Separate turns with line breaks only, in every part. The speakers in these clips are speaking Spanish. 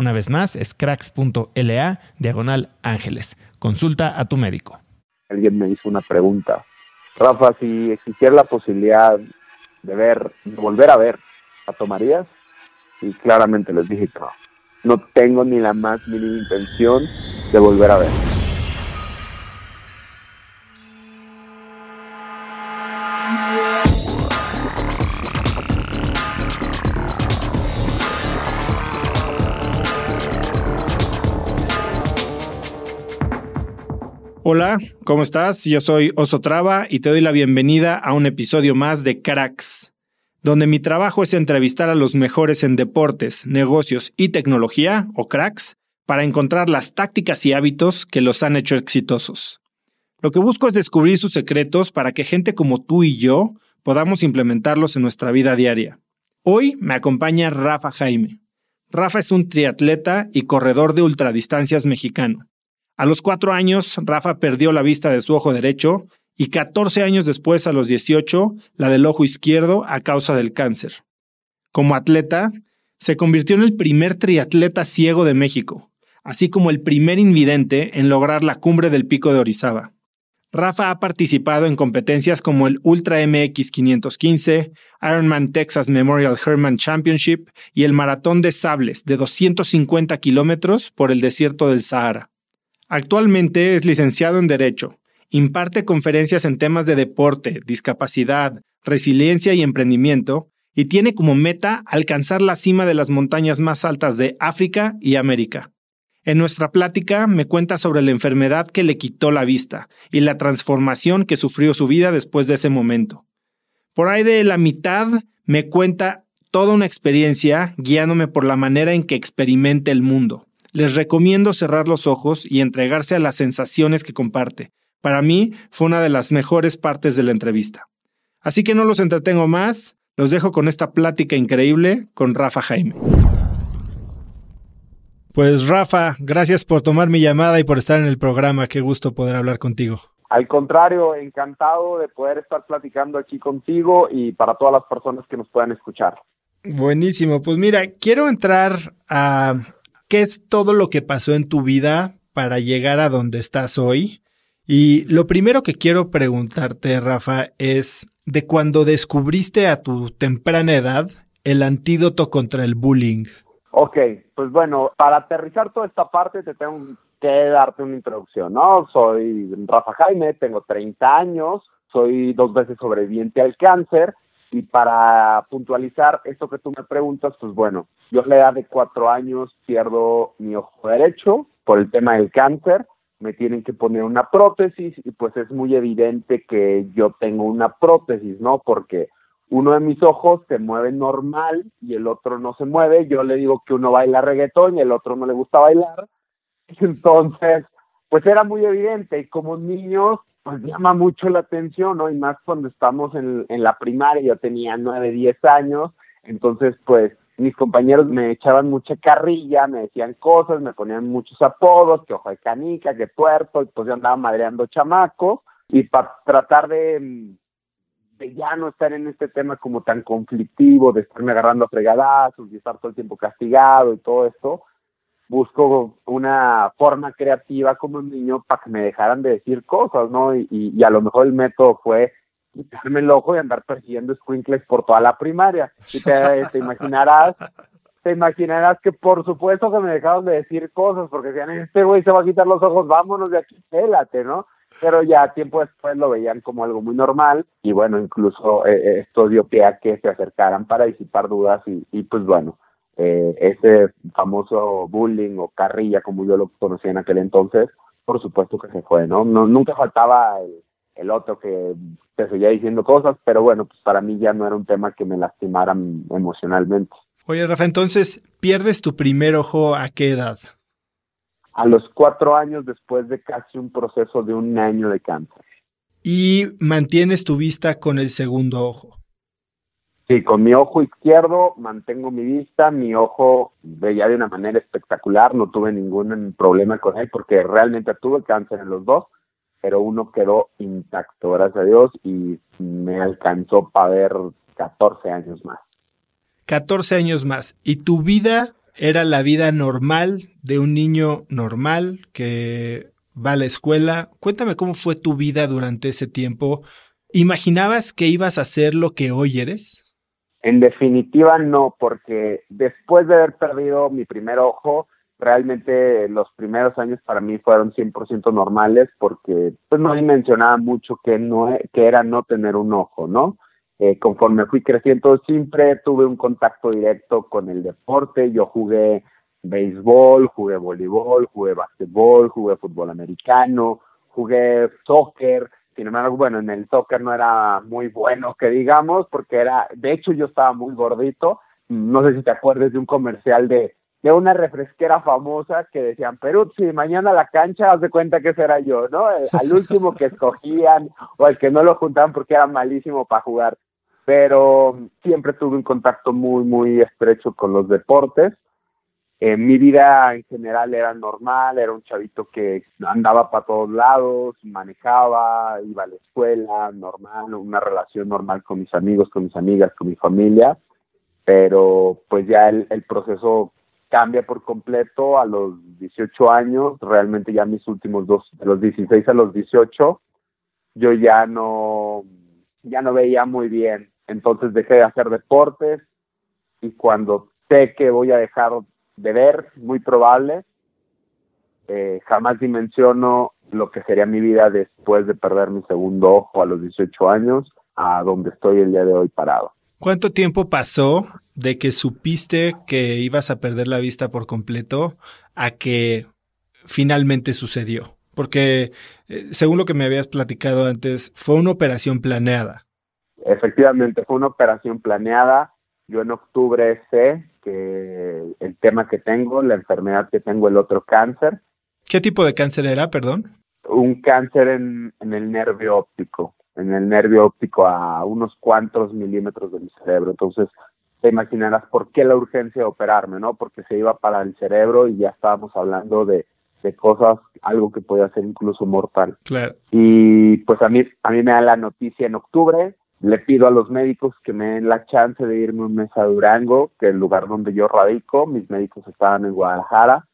Una vez más, es cracks.la diagonal ángeles. Consulta a tu médico.
Alguien me hizo una pregunta. Rafa, si existiera la posibilidad de ver, de volver a ver, ¿la tomarías? Y claramente les dije no. No tengo ni la más mínima intención de volver a ver.
Hola, ¿cómo estás? Yo soy Oso Traba y te doy la bienvenida a un episodio más de Cracks, donde mi trabajo es entrevistar a los mejores en deportes, negocios y tecnología, o cracks, para encontrar las tácticas y hábitos que los han hecho exitosos. Lo que busco es descubrir sus secretos para que gente como tú y yo podamos implementarlos en nuestra vida diaria. Hoy me acompaña Rafa Jaime. Rafa es un triatleta y corredor de ultradistancias mexicano. A los cuatro años, Rafa perdió la vista de su ojo derecho y 14 años después, a los 18, la del ojo izquierdo a causa del cáncer. Como atleta, se convirtió en el primer triatleta ciego de México, así como el primer invidente en lograr la cumbre del pico de Orizaba. Rafa ha participado en competencias como el Ultra MX 515, Ironman Texas Memorial Herman Championship y el Maratón de Sables de 250 kilómetros por el desierto del Sahara. Actualmente es licenciado en Derecho. Imparte conferencias en temas de deporte, discapacidad, resiliencia y emprendimiento, y tiene como meta alcanzar la cima de las montañas más altas de África y América. En nuestra plática me cuenta sobre la enfermedad que le quitó la vista y la transformación que sufrió su vida después de ese momento. Por ahí de la mitad me cuenta toda una experiencia guiándome por la manera en que experimente el mundo les recomiendo cerrar los ojos y entregarse a las sensaciones que comparte. Para mí fue una de las mejores partes de la entrevista. Así que no los entretengo más, los dejo con esta plática increíble con Rafa Jaime. Pues Rafa, gracias por tomar mi llamada y por estar en el programa. Qué gusto poder hablar contigo.
Al contrario, encantado de poder estar platicando aquí contigo y para todas las personas que nos puedan escuchar.
Buenísimo, pues mira, quiero entrar a, qué es todo lo que pasó en tu vida para llegar a donde estás hoy. Y lo primero que quiero preguntarte, Rafa, es de cuando descubriste a tu temprana edad el antídoto contra el bullying.
Ok, pues bueno, para aterrizar toda esta parte te tengo que darte una introducción, ¿no? Soy Rafa Jaime, tengo 30 años, soy dos veces sobreviviente al cáncer y para puntualizar esto que tú me preguntas, pues bueno, yo a la edad de cuatro años pierdo mi ojo derecho por el tema del cáncer, me tienen que poner una prótesis y pues es muy evidente que yo tengo una prótesis, ¿no? Porque uno de mis ojos se mueve normal y el otro no se mueve. Yo le digo que uno baila reggaetón y el otro no le gusta bailar. Entonces, pues era muy evidente y como niños, pues llama mucho la atención, ¿no? Y más cuando estamos en, en la primaria, yo tenía nueve, diez años, entonces pues mis compañeros me echaban mucha carrilla, me decían cosas, me ponían muchos apodos, que ojo de canica, que puerto, y pues yo andaba madreando chamacos, y para tratar de, de ya no estar en este tema como tan conflictivo, de estarme agarrando a fregadazos y estar todo el tiempo castigado y todo esto, busco una forma creativa como niño para que me dejaran de decir cosas, ¿no? Y, y, a lo mejor el método fue quitarme el ojo y andar persiguiendo squinkles por toda la primaria. Y te, imaginarás, te imaginarás que por supuesto que me dejaron de decir cosas, porque decían, este güey se va a quitar los ojos, vámonos de aquí, pélate, ¿no? Pero ya tiempo después lo veían como algo muy normal y bueno, incluso eh, esto dio pie a que se acercaran para disipar dudas y, y pues bueno, eh, ese famoso bullying o carrilla como yo lo conocía en aquel entonces, por supuesto que se fue, ¿no? no nunca faltaba el, el otro que te seguía diciendo cosas, pero bueno, pues para mí ya no era un tema que me lastimaran emocionalmente.
Oye, Rafa, entonces, ¿pierdes tu primer ojo a qué edad?
A los cuatro años después de casi un proceso de un año de cáncer.
¿Y mantienes tu vista con el segundo ojo?
Sí, con mi ojo izquierdo mantengo mi vista, mi ojo veía de una manera espectacular, no tuve ningún problema con él porque realmente tuve cáncer en los dos, pero uno quedó intacto, gracias a Dios, y me alcanzó para ver 14 años más.
14 años más. ¿Y tu vida era la vida normal de un niño normal que va a la escuela? Cuéntame cómo fue tu vida durante ese tiempo. ¿Imaginabas que ibas a ser lo que hoy eres?
En definitiva no, porque después de haber perdido mi primer ojo, realmente los primeros años para mí fueron 100% normales porque pues no mencionaba mucho que no que era no tener un ojo, ¿no? Eh, conforme fui creciendo siempre tuve un contacto directo con el deporte, yo jugué béisbol, jugué voleibol, jugué básquetbol, jugué fútbol americano, jugué soccer, sin embargo, bueno, en el soccer no era muy bueno, que digamos, porque era, de hecho yo estaba muy gordito, no sé si te acuerdas de un comercial de, de una refresquera famosa que decían, Peruzzi, mañana la cancha, haz de cuenta que será yo, ¿no? Al último que escogían o al que no lo juntaban porque era malísimo para jugar. Pero siempre tuve un contacto muy, muy estrecho con los deportes eh, mi vida en general era normal, era un chavito que andaba para todos lados, manejaba, iba a la escuela, normal, una relación normal con mis amigos, con mis amigas, con mi familia, pero pues ya el, el proceso cambia por completo a los 18 años, realmente ya mis últimos dos, de los 16 a los 18, yo ya no, ya no veía muy bien, entonces dejé de hacer deportes y cuando sé que voy a dejar de ver, muy probable. Eh, jamás dimensiono lo que sería mi vida después de perder mi segundo ojo a los 18 años a donde estoy el día de hoy parado.
¿Cuánto tiempo pasó de que supiste que ibas a perder la vista por completo a que finalmente sucedió? Porque, eh, según lo que me habías platicado antes, fue una operación planeada.
Efectivamente, fue una operación planeada. Yo en octubre sé que el tema que tengo, la enfermedad que tengo, el otro cáncer.
¿Qué tipo de cáncer era, perdón?
Un cáncer en, en el nervio óptico, en el nervio óptico a unos cuantos milímetros de mi cerebro. Entonces, te imaginarás por qué la urgencia de operarme, ¿no? Porque se iba para el cerebro y ya estábamos hablando de, de cosas, algo que podía ser incluso mortal.
Claro.
Y pues a mí, a mí me da la noticia en octubre, le pido a los médicos que me den la chance de irme un mes a Durango, que es el lugar donde yo radico, mis médicos estaban en Guadalajara.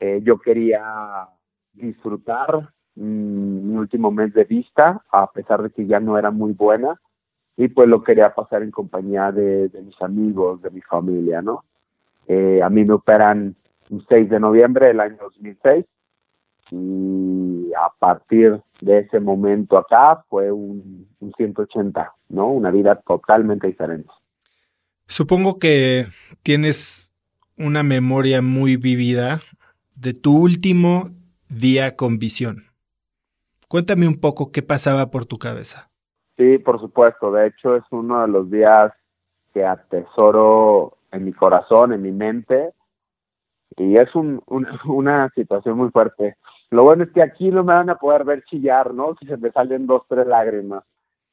Eh, yo quería disfrutar mi último mes de vista, a pesar de que ya no era muy buena, y pues lo quería pasar en compañía de, mis amigos, de mi familia, ¿no? Eh, a mí me operan un 6 de noviembre del año 2006 y a partir de ese momento acá fue un, un 180, ¿no? Una vida totalmente diferente.
Supongo que tienes una memoria muy vivida de tu último día con visión. Cuéntame un poco qué pasaba por tu cabeza.
Sí, por supuesto. De hecho, es uno de los días que atesoro en mi corazón, en mi mente. Y es un, una situación muy fuerte. Lo bueno es que aquí no me van a poder ver chillar, ¿no? Si se me salen dos, tres lágrimas.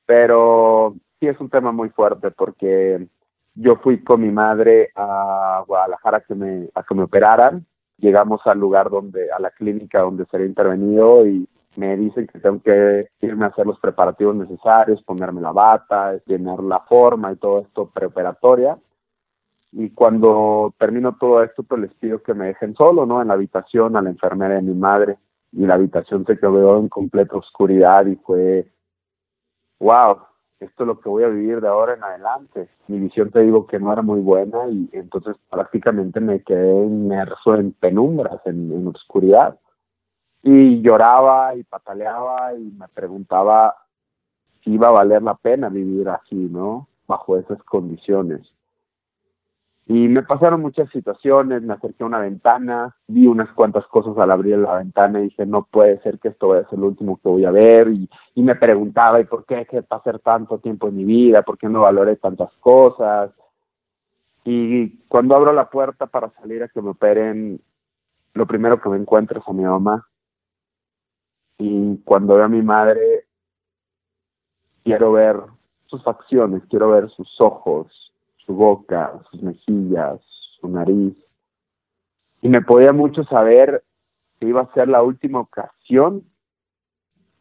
Pero sí es un tema muy fuerte porque yo fui con mi madre a Guadalajara a que me, a que me operaran. Llegamos al lugar donde, a la clínica donde sería intervenido y me dicen que tengo que irme a hacer los preparativos necesarios, ponerme la bata, llenar la forma y todo esto preoperatoria. Y cuando termino todo esto, pues les pido que me dejen solo, ¿no? En la habitación a la enfermera de mi madre. Y la habitación se quedó en completa oscuridad y fue, wow, esto es lo que voy a vivir de ahora en adelante. Mi visión te digo que no era muy buena y entonces prácticamente me quedé inmerso en penumbras, en, en oscuridad y lloraba y pataleaba y me preguntaba si iba a valer la pena vivir así, ¿no? Bajo esas condiciones. Y me pasaron muchas situaciones, me acerqué a una ventana, vi unas cuantas cosas al abrir la ventana y dije, no puede ser que esto vaya a ser lo último que voy a ver. Y, y me preguntaba, ¿y por qué que pasar tanto tiempo en mi vida? ¿Por qué no valoré tantas cosas? Y cuando abro la puerta para salir a que me operen, lo primero que me encuentro es a mi mamá y cuando veo a mi madre quiero ver sus facciones, quiero ver sus ojos, su boca, sus mejillas, su nariz. Y me podía mucho saber que iba a ser la última ocasión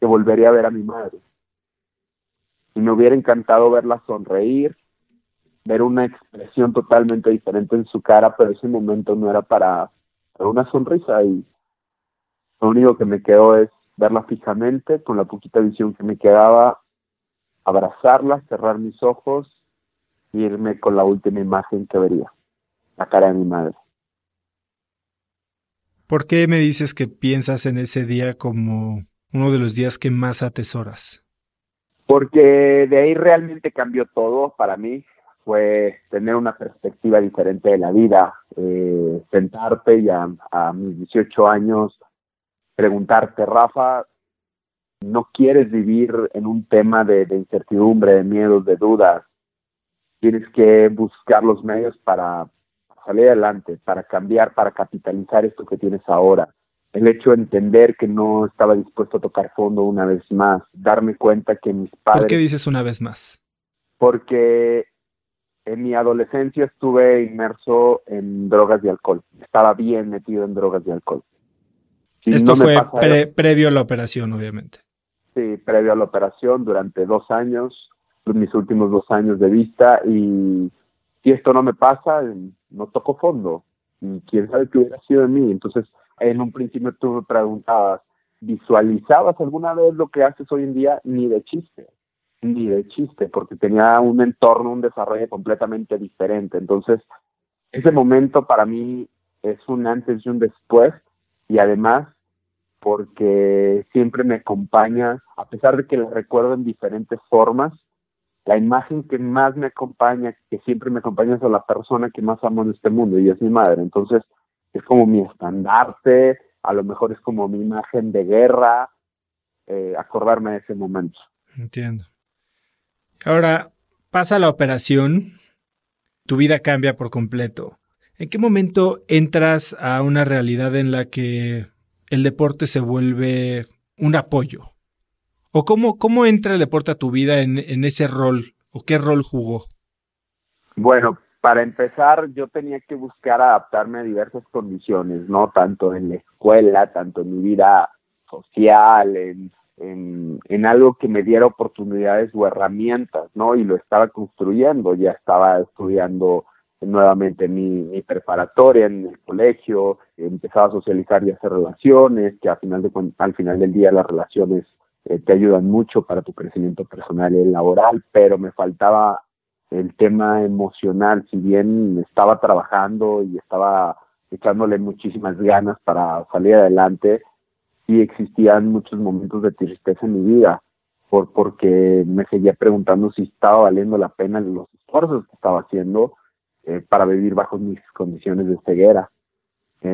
que volvería a ver a mi madre. Y me hubiera encantado verla sonreír, ver una expresión totalmente diferente en su cara, pero ese momento no era para, una sonrisa y lo único que me quedó es verla fijamente con la poquita visión que me quedaba, abrazarla, cerrar mis ojos y irme con la última imagen que vería, la cara de mi madre.
¿Por qué me dices que piensas en ese día como uno de los días que más atesoras?
Porque de ahí realmente cambió todo para mí. Fue tener una perspectiva diferente de la vida, eh, sentarte y a, a mis 18 años preguntarte, Rafa, no quieres vivir en un tema de, incertidumbre, de miedos, de dudas. Tienes que buscar los medios para salir adelante, para cambiar, para capitalizar esto que tienes ahora. El hecho de entender que no estaba dispuesto a tocar fondo una vez más, darme cuenta que mis padres...
¿Por qué dices una vez más?
Porque en mi adolescencia estuve inmerso en drogas y alcohol. Estaba bien metido en drogas y alcohol.
Esto fue previo a la operación, obviamente.
Sí, previo a la operación, durante dos años, mis últimos dos años de vista, y si esto no me pasa, no toco fondo. Y quién sabe qué hubiera sido de mí. Entonces, en un principio tú me preguntabas, ¿visualizabas alguna vez lo que haces hoy en día? Ni de chiste, ni de chiste, porque tenía un entorno, un desarrollo completamente diferente. Entonces, ese momento para mí es un antes y un después, y además porque siempre me acompaña, a pesar de que lo recuerdo en diferentes formas, la imagen que más me acompaña, que siempre me acompaña es a la persona que más amo en este mundo y es mi madre. Entonces es como mi estandarte, a lo mejor es como mi imagen de guerra, eh, acordarme de ese momento.
Entiendo. Ahora, pasa la operación, tu vida cambia por completo. ¿En qué momento entras a una realidad en la que el deporte se vuelve un apoyo? ¿O cómo, cómo entra el deporte a tu vida en, en ese rol? ¿O qué rol jugó?
Bueno, para empezar, yo tenía que buscar adaptarme a diversas condiciones, ¿no? Tanto en la escuela, tanto en mi vida social, en, en, algo que me diera oportunidades o herramientas, ¿no? Y lo estaba construyendo, ya estaba estudiando nuevamente mi, preparatoria en el colegio, empezaba a socializar y hacer relaciones, que al final, de, al final del día las relaciones eh, te ayudan mucho para tu crecimiento personal y laboral, pero me faltaba el tema emocional, si bien estaba trabajando y estaba echándole muchísimas ganas para salir adelante, sí existían muchos momentos de tristeza en mi vida, por, porque me seguía preguntando si estaba valiendo la pena los esfuerzos que estaba haciendo eh, para vivir bajo mis condiciones de ceguera.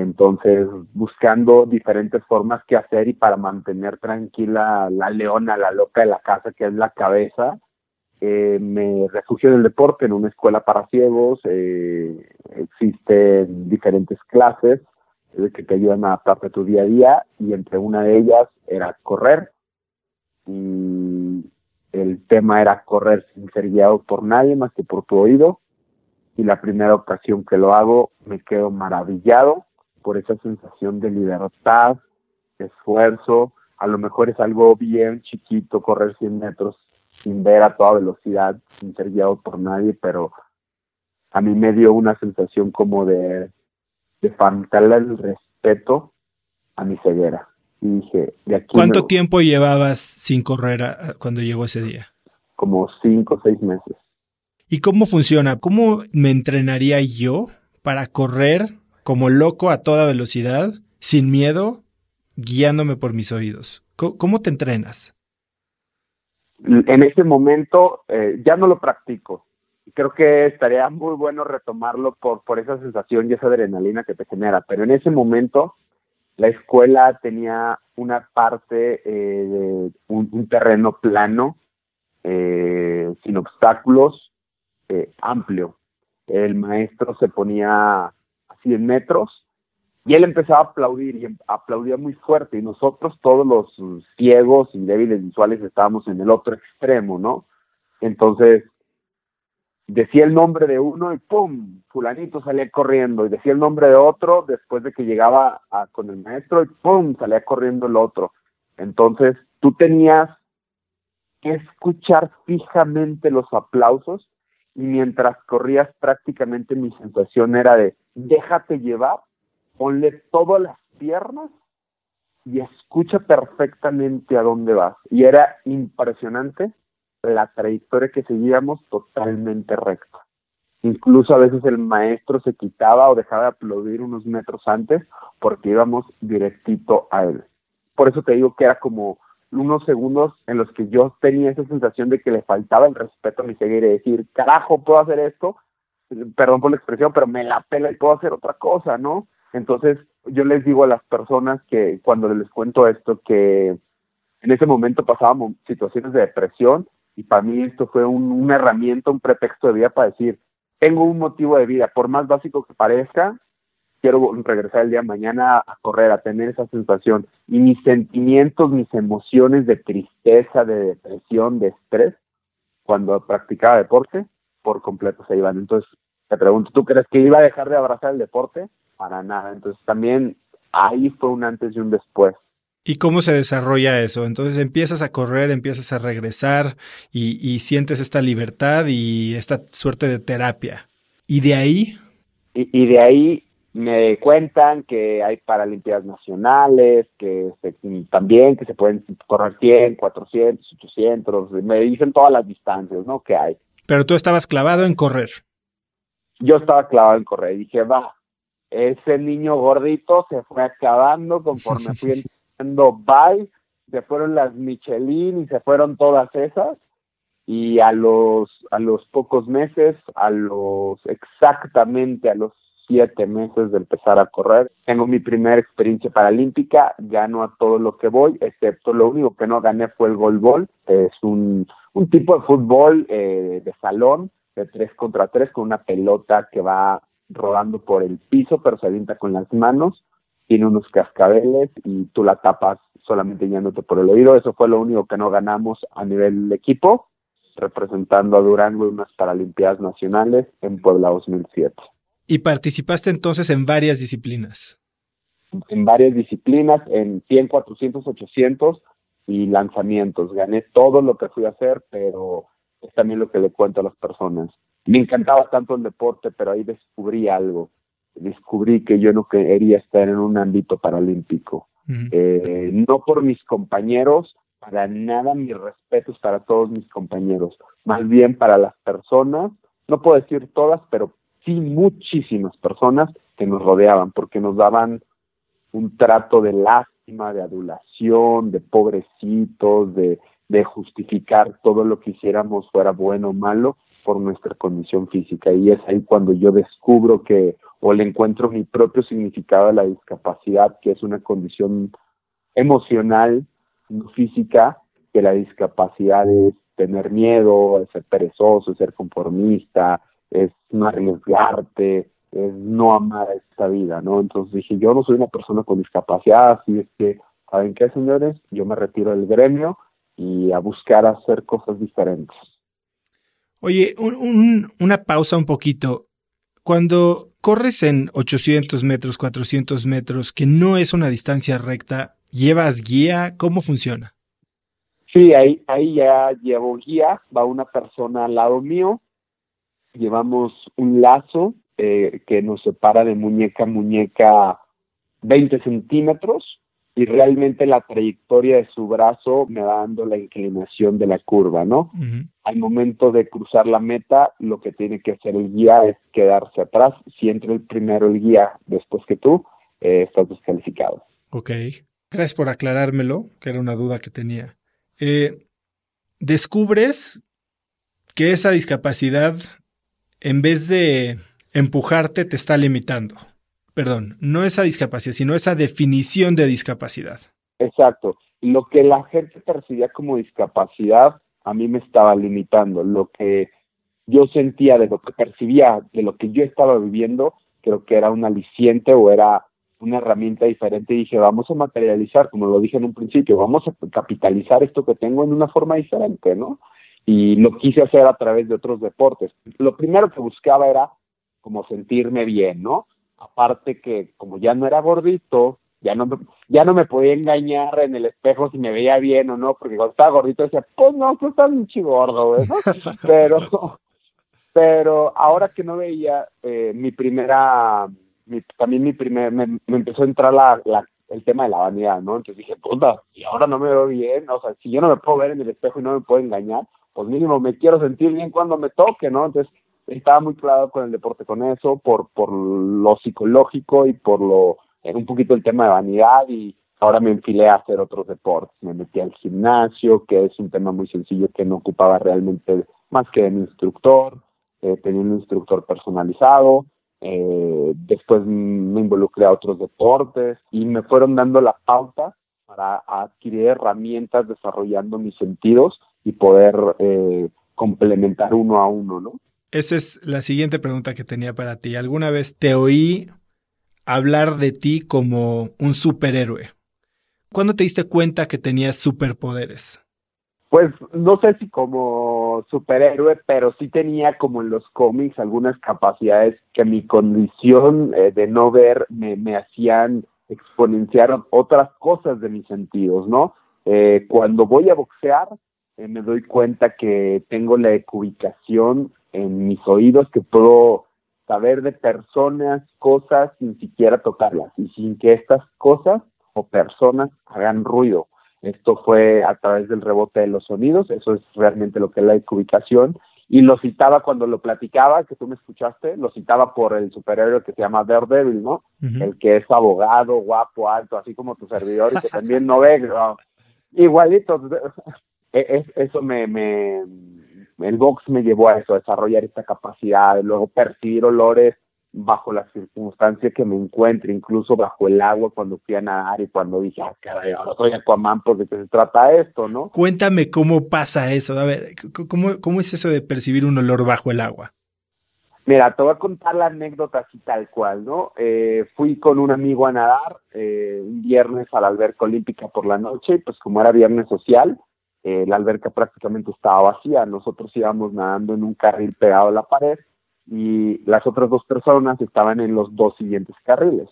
Entonces, buscando diferentes formas que hacer y para mantener tranquila la leona, la loca de la casa, que es la cabeza, eh, me refugio en el deporte, en una escuela para ciegos, eh, existen diferentes clases que te ayudan a adaptarte a tu día a día y entre una de ellas era correr y el tema era correr sin ser guiado por nadie más que por tu oído y la primera ocasión que lo hago me quedo maravillado por esa sensación de libertad, de esfuerzo, a lo mejor es algo bien chiquito correr 100 metros sin ver a toda velocidad, sin ser guiado por nadie, pero a mí me dio una sensación como de, de faltarle el respeto a mi ceguera. Y dije, de aquí
¿Cuánto tiempo llevabas sin correr cuando llegó ese día?
Como cinco o seis meses.
¿Y cómo funciona? ¿Cómo me entrenaría yo para correr como loco a toda velocidad, sin miedo, guiándome por mis oídos? ¿Cómo, te entrenas?
En ese momento eh, ya no lo practico. Creo que estaría muy bueno retomarlo por, por esa sensación y esa adrenalina que te genera. Pero en ese momento la escuela tenía una parte eh, un, terreno plano, eh, sin obstáculos, amplio. El maestro se ponía 100 metros, y él empezaba a aplaudir y aplaudía muy fuerte y nosotros todos los ciegos y débiles visuales estábamos en el otro extremo, ¿no? Entonces decía el nombre de uno y ¡pum! fulanito salía corriendo y decía el nombre de otro después de que llegaba con el maestro y ¡pum! salía corriendo el otro. Entonces tú tenías que escuchar fijamente los aplausos y mientras corrías prácticamente mi sensación era de déjate llevar, ponle todas las piernas y escucha perfectamente a dónde vas. Y era impresionante la trayectoria que seguíamos totalmente recta. Incluso a veces el maestro se quitaba o dejaba de aplaudir unos metros antes porque íbamos directito a él. Por eso te digo que era como unos segundos en los que yo tenía esa sensación de que le faltaba el respeto a mi ceguera y decir, carajo, puedo hacer esto, perdón por la expresión, pero me la pela y puedo hacer otra cosa, ¿no? Entonces, yo les digo a las personas que cuando les cuento esto, que en ese momento pasábamos situaciones de depresión y para mí esto fue un, una herramienta, un pretexto de vida para decir, tengo un motivo de vida, por más básico que parezca, quiero regresar el día de mañana a correr, a tener esa sensación. Y mis sentimientos, mis emociones de tristeza, de depresión, de estrés, cuando practicaba deporte, por completo se iban. Entonces, te pregunto, ¿tú crees que iba a dejar de abrazar el deporte? Para nada. Entonces, también ahí fue un antes y un después.
¿Y cómo se desarrolla eso? Entonces empiezas a correr, empiezas a regresar y, y sientes esta libertad y esta suerte de terapia. ¿Y de ahí?
Y, y de ahí me cuentan que hay paralimpiadas nacionales, que también que se pueden correr 100, 400, 800, me dicen todas las distancias, ¿no? Que hay.
Pero tú estabas clavado en correr.
Yo estaba clavado en correr y dije, va, ese niño gordito se fue acabando conforme fui entrando bye, se fueron las Michelin y se fueron todas esas y a los a los pocos meses, a los exactamente a los siete meses de empezar a correr. Tengo mi primera experiencia paralímpica, gano a todo lo que voy, excepto lo único que no gané fue el golbol, es un, un tipo de fútbol eh, de salón, de tres contra tres, con una pelota que va rodando por el piso, pero se avienta con las manos, tiene unos cascabeles y tú la tapas solamente guiándote por el oído. Eso fue lo único que no ganamos a nivel equipo, representando a Durango en unas Paralimpiadas Nacionales en Puebla 2007.
Y participaste entonces en varias disciplinas.
En varias disciplinas, en 100, 400, 800 y lanzamientos. Gané todo lo que fui a hacer, pero es también lo que le cuento a las personas. Me encantaba tanto el deporte, pero ahí descubrí algo. Descubrí que yo no quería estar en un ámbito paralímpico. eh, no por mis compañeros, para nada mis respetos para todos mis compañeros. Más bien para las personas, no puedo decir todas, pero sí muchísimas personas que nos rodeaban porque nos daban un trato de lástima lástima, de adulación, de pobrecitos, de, de justificar todo lo que hiciéramos fuera bueno o malo por nuestra condición física. Y es ahí cuando yo descubro que, o le encuentro mi propio significado a la discapacidad, que es una condición emocional, no física, que la discapacidad es tener miedo, es ser perezoso, es ser conformista, es no arriesgarte, es no amar esta vida, ¿no? Entonces dije, yo no soy una persona con discapacidad, así es que, ¿saben qué, señores? Yo me retiro del gremio y a buscar hacer cosas diferentes.
Oye, una pausa un poquito. Cuando corres en 800 metros, 400 metros, que no es una distancia recta, ¿llevas guía? ¿Cómo funciona?
Sí, ahí, ahí ya llevo guía, va una persona al lado mío, llevamos un lazo eh, que nos separa de muñeca a muñeca 20 centímetros y realmente la trayectoria de su brazo me va dando la inclinación de la curva, ¿no? Al momento de cruzar la meta, lo que tiene que hacer el guía es quedarse atrás. Si entra el primero el guía después que tú, eh, estás descalificado.
Ok. Gracias por aclarármelo, que era una duda que tenía. Eh, descubres que esa discapacidad, en vez de empujarte, te está limitando. Perdón, no esa discapacidad, sino esa definición de discapacidad.
Exacto. Lo que la gente percibía como discapacidad, a mí me estaba limitando. Lo que yo sentía de lo que percibía, de lo que yo estaba viviendo, creo que era un aliciente o era una herramienta diferente y dije, vamos a materializar, como lo dije en un principio, vamos a capitalizar esto que tengo en una forma diferente, ¿no? Y lo quise hacer a través de otros deportes. Lo primero que buscaba era como sentirme bien, ¿no? Aparte que como ya no era gordito, ya no me, ya no me podía engañar en el espejo si me veía bien o no, porque cuando estaba gordito decía, pues no, tú estás un gordo, ¿no? Pero, pero ahora que no veía, eh, mi primera también mi primer, me, empezó a entrar la, la, el tema de la vanidad, ¿no? Entonces dije, puta, y ahora no me veo bien, o sea, si yo no me puedo ver en el espejo y no me puedo engañar, pues mínimo me quiero sentir bien cuando me toque, ¿no? Entonces estaba muy claro con el deporte con eso, por, por lo psicológico y por lo, era un poquito el tema de vanidad y ahora me enfilé a hacer otros deportes, me metí al gimnasio, que es un tema muy sencillo que no ocupaba realmente más que un instructor, eh, tenía un instructor personalizado, eh, después me involucré a otros deportes y me fueron dando la pauta para adquirir herramientas desarrollando mis sentidos y poder eh, complementar uno a uno, ¿no?
Esa es la siguiente pregunta que tenía para ti. ¿Alguna vez te oí hablar de ti como un superhéroe? ¿Cuándo te diste cuenta que tenías superpoderes?
Pues no sé si como superhéroe, pero sí tenía como en los cómics algunas capacidades que mi condición eh, de no ver me, me hacían exponenciar otras cosas de mis sentidos, ¿no? Eh, cuando voy a boxear, eh, me doy cuenta que tengo la ubicación en mis oídos, que puedo saber de personas, cosas, sin siquiera tocarlas y sin que estas cosas o personas hagan ruido. Esto fue a través del rebote de los sonidos, eso es realmente lo que es la ubicación. Y lo citaba cuando lo platicaba, que tú me escuchaste, lo citaba por el superhéroe que se llama Daredevil, ¿no? El que es abogado, guapo, alto, así como tu servidor y que también no ve, igualito. E, eso me, me, el box me llevó a eso, a desarrollar esta capacidad, luego percibir olores bajo las circunstancias que me encuentre, incluso bajo el agua cuando fui a nadar y cuando dije, ah, caray, ahora soy Aquaman, pues de qué se trata esto, ¿no?
Cuéntame cómo pasa eso, a ver, ¿cómo, cómo es eso de percibir un olor bajo el agua?
Mira, te voy a contar la anécdota así tal cual, ¿no? Eh, fui con un amigo a nadar eh, un viernes a la alberca olímpica por la noche, pues como era viernes social, eh, la alberca prácticamente estaba vacía, nosotros íbamos nadando en un carril pegado a la pared, y las otras dos personas estaban en los dos siguientes carriles.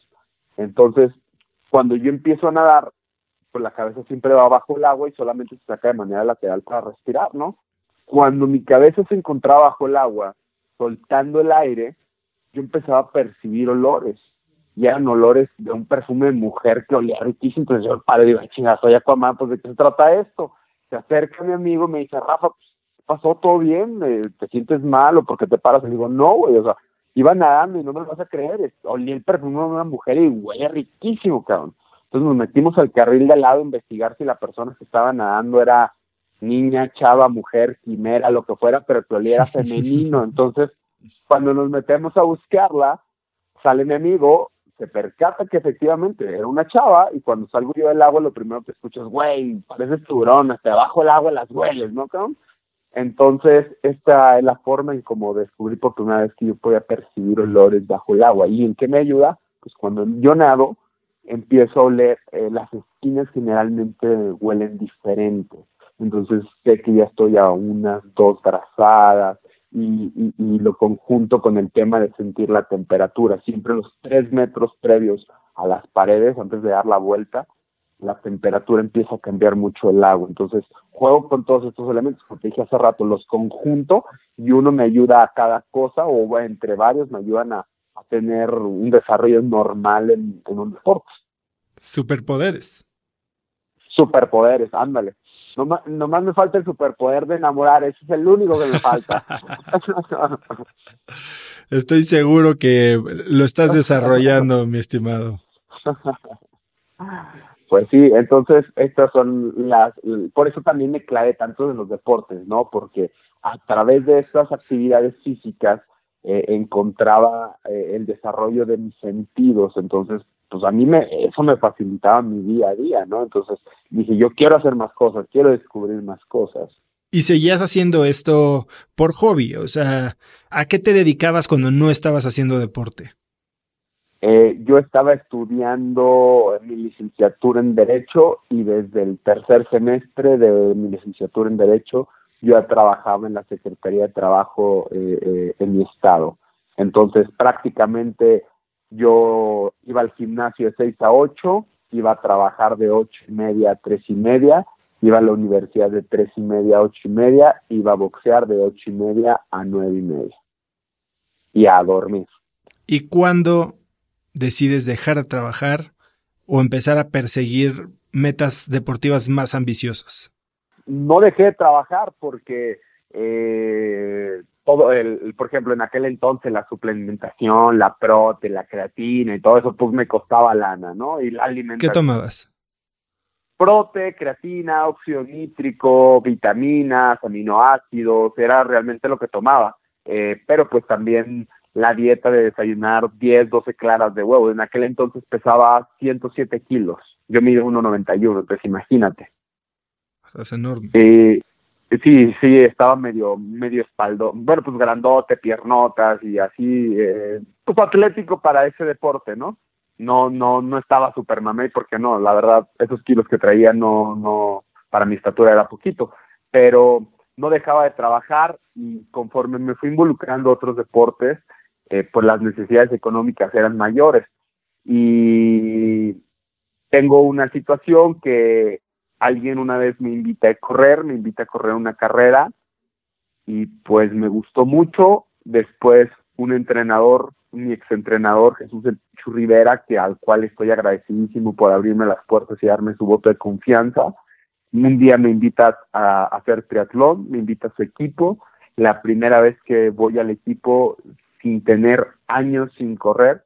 Entonces, cuando yo empiezo a nadar, pues la cabeza siempre va bajo el agua y solamente se saca de manera lateral para respirar, ¿no? Cuando mi cabeza se encontraba bajo el agua, soltando el aire, yo empezaba a percibir olores. Y eran olores de un perfume de mujer que olía riquísimo. Entonces yo, padre, digo, chingada, soy Aquaman, pues ¿de qué se trata esto? Se acerca mi amigo y me dice, Rafa, pues pasó? ¿Todo bien? Eh, ¿Te sientes mal o porque te paras? Y digo, no, güey, o sea, iba nadando y no me lo vas a creer. Olí el perfume de una mujer y huele riquísimo, cabrón. Entonces nos metimos al carril de lado a investigar si la persona que estaba nadando era niña, chava, mujer, quimera, lo que fuera, pero que olía femenino. Entonces, cuando nos metemos a buscarla, sale mi amigo, se percata que efectivamente era una chava, y cuando salgo yo del agua, lo primero que escucho es, güey, pareces tiburón, hasta abajo del agua las hueles, ¿no, cabrón? Entonces, esta es la forma en cómo descubrí por primera vez que yo podía percibir olores bajo el agua. ¿Y en qué me ayuda? Pues cuando yo nado, empiezo a oler, eh, las esquinas generalmente huelen diferentes. Entonces sé que ya estoy a unas dos trazadas y, y, lo conjunto con el tema de sentir la temperatura. Siempre los tres metros previos a las paredes, antes de dar la vuelta, la temperatura empieza a cambiar mucho el agua. Entonces, juego con todos estos elementos, como te dije hace rato, los conjunto y uno me ayuda a cada cosa o entre varios me ayudan a, tener un desarrollo normal en, un deporte.
Superpoderes.
Superpoderes, ándale. Nomás, nomás me falta el superpoder de enamorar, ese es el único que me falta.
Estoy seguro que lo estás desarrollando, mi estimado.
Pues sí, entonces estas son las, por eso también me clave tanto en los deportes, ¿no? Porque a través de estas actividades físicas eh, encontraba eh, el desarrollo de mis sentidos, entonces pues a mí me, eso me facilitaba mi día a día, ¿no? Entonces dije, yo quiero hacer más cosas, quiero descubrir más cosas.
¿Y seguías haciendo esto por hobby? O sea, ¿a qué te dedicabas cuando no estabas haciendo deporte?
Eh, yo estaba estudiando mi licenciatura en Derecho y desde el tercer semestre de mi licenciatura en Derecho yo ya trabajaba en la Secretaría de Trabajo eh, eh, en mi estado. Entonces prácticamente yo iba al gimnasio de 6 a 8, iba a trabajar de ocho y media a tres y media, iba a la universidad de tres y media a ocho y media, iba a boxear de ocho y media a nueve y media y a dormir.
¿Y cuándo decides dejar de trabajar o empezar a perseguir metas deportivas más ambiciosas?
No dejé de trabajar porque eh, todo el, por ejemplo, en aquel entonces la suplementación, la prote, la creatina y todo eso, pues me costaba lana, ¿no? Y la alimentación.
¿Qué tomabas?
Prote, creatina, óxido nítrico, vitaminas, aminoácidos, era realmente lo que tomaba. Eh, pero pues también la dieta de desayunar 10, 12 claras de huevo. En aquel entonces pesaba 107 kilos. Yo mido 1,91, entonces imagínate.
Es enorme.
Eh, sí, sí, estaba medio, medio espaldo, bueno, pues grandote, piernotas y así, eh, pues atlético para ese deporte, ¿no? No, no, no estaba super mamey porque no, la verdad, esos kilos que traía no, no, para mi estatura era poquito, pero no dejaba de trabajar y conforme me fui involucrando otros deportes, eh, pues las necesidades económicas eran mayores. Y tengo una situación que alguien una vez me invita a correr, me invita a correr una carrera y pues me gustó mucho. Después un entrenador, mi exentrenador Jesús El Rivera, que al cual estoy agradecidísimo por abrirme las puertas y darme su voto de confianza. Un día me invita a hacer triatlón, me invita a su equipo. La primera vez que voy al equipo sin tener años sin correr,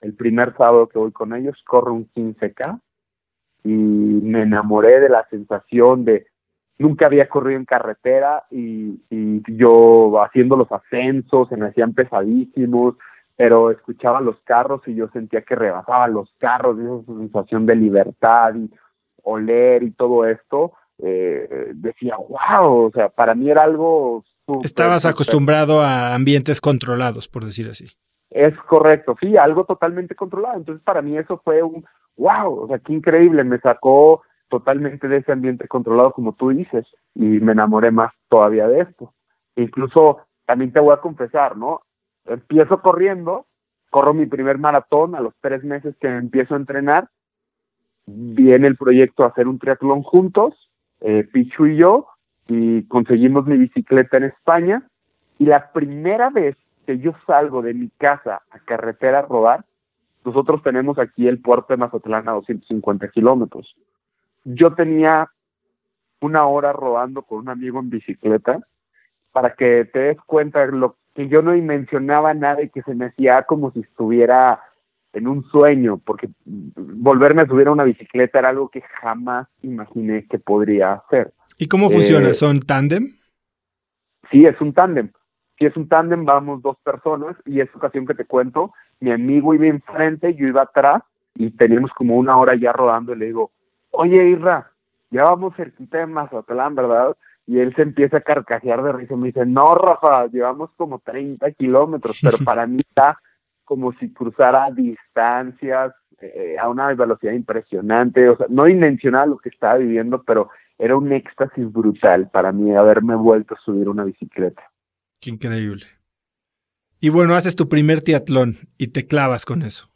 el primer sábado que voy con ellos, corro un 15K y me enamoré de la sensación de nunca había corrido en carretera y, y yo haciendo los ascensos se me hacían pesadísimos pero escuchaba los carros y yo sentía que rebasaba los carros y esa sensación de libertad y oler y todo esto eh, decía wow o sea para mí era algo
estabas acostumbrado a ambientes controlados por decir así.
Es correcto sí algo totalmente controlado. Entonces para mí eso fue un wow, o sea, qué increíble, me sacó totalmente de ese ambiente controlado como tú dices y me enamoré más todavía de esto. Incluso también te voy a confesar, ¿no? Empiezo corriendo, corro mi primer maratón a los tres meses que empiezo a entrenar, viene el proyecto hacer un triatlón juntos, eh, Pichu y yo, y conseguimos mi bicicleta en España, y la primera vez que yo salgo de mi casa a carretera a rodar, nosotros tenemos aquí el puerto de Mazatlán a 250 kilómetros. Yo tenía una hora rodando con un amigo en bicicleta para que te des cuenta de lo que yo no dimensionaba nada y que se me hacía como si estuviera en un sueño, porque volverme a subir a una bicicleta era algo que jamás imaginé que podría hacer.
¿Y cómo funciona?
Eh,
¿Son tándem?
Sí, es un tándem. Si es un tándem, vamos dos personas y esta ocasión que te cuento, mi amigo iba enfrente, yo iba atrás y teníamos como una hora ya rodando y le digo, oye Irra, ya vamos cerquita de Mazatlán, ¿verdad? Y él se empieza a carcajear de risa y me dice, no, Rafa, llevamos como 30 kilómetros, pero para mí está como si cruzara distancias eh, a una velocidad impresionante, o sea, no dimensional lo que estaba viviendo, pero era un éxtasis brutal para mí haberme vuelto a subir una bicicleta.
Qué increíble. Y bueno, haces tu primer triatlón y te clavas con eso.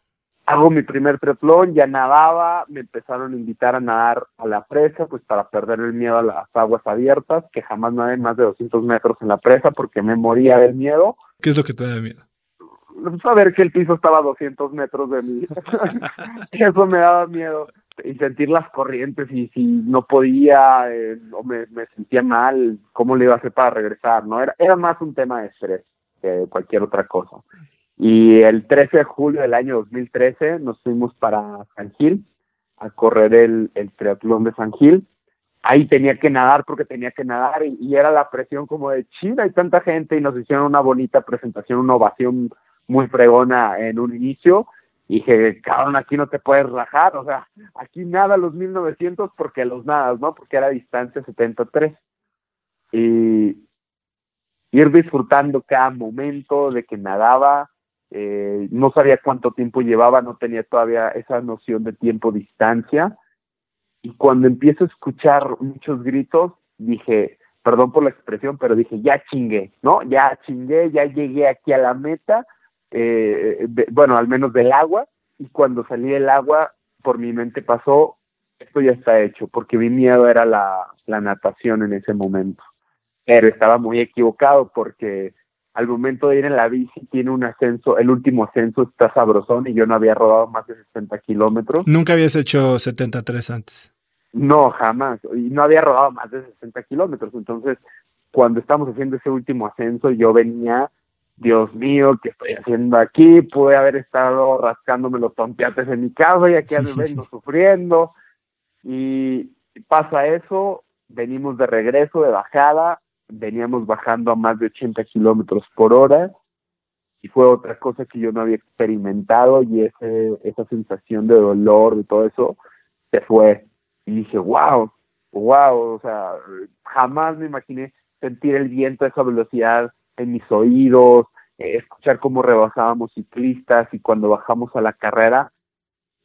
Hago mi primer triatlón, ya nadaba, me empezaron a invitar a nadar a la presa, pues para perder el miedo a las aguas abiertas, que jamás nadé más de 200 metros en la presa porque me moría del miedo.
¿Qué es lo que te da miedo?
Saber que el piso estaba a 200 metros de mí. Eso me daba miedo y sentir las corrientes y si no podía eh, o me, me, sentía mal, cómo le iba a hacer para regresar, ¿no? Era, era más un tema de estrés que cualquier otra cosa. Y el 13 de julio del año 2013 nos fuimos para San Gil a correr el, el triatlón de San Gil. Ahí tenía que nadar porque tenía que nadar y, y era la presión como de China, hay tanta gente y nos hicieron una bonita presentación, una ovación muy fregona en un inicio y dije, cabrón, aquí no te puedes rajar, o sea, aquí nada los 1900 porque los nadas, ¿no? Porque era distancia 73. Y ir disfrutando cada momento de que nadaba, eh, no sabía cuánto tiempo llevaba, no tenía todavía esa noción de tiempo-distancia. Y cuando empiezo a escuchar muchos gritos, dije, perdón por la expresión, pero dije, ya chingué, ¿no? Ya chingué, ya llegué aquí a la meta, eh, bueno, al menos del agua, y cuando salí del agua, por mi mente pasó, esto ya está hecho, porque mi miedo era la, la natación en ese momento. Pero estaba muy equivocado porque al momento de ir en la bici tiene un ascenso, el último ascenso está sabrosón y yo no había rodado más de 60 kilómetros.
¿Nunca habías hecho 73 antes?
No, jamás. Y no había rodado más de 60 kilómetros. Entonces, cuando estamos haciendo ese último ascenso, yo venía Dios mío, ¿qué estoy haciendo aquí? Pude haber estado rascándome los tompiates en mi casa y aquí me vengo sufriendo. Y pasa eso, venimos de regreso, de bajada, veníamos bajando a más de 80 kilómetros por hora y fue otra cosa que yo no había experimentado y ese, esa sensación de dolor, de todo eso, se fue. Y dije, wow, wow, o sea, jamás me imaginé sentir el viento a esa velocidad en mis oídos, eh, escuchar cómo rebasábamos ciclistas y cuando bajamos a la carrera,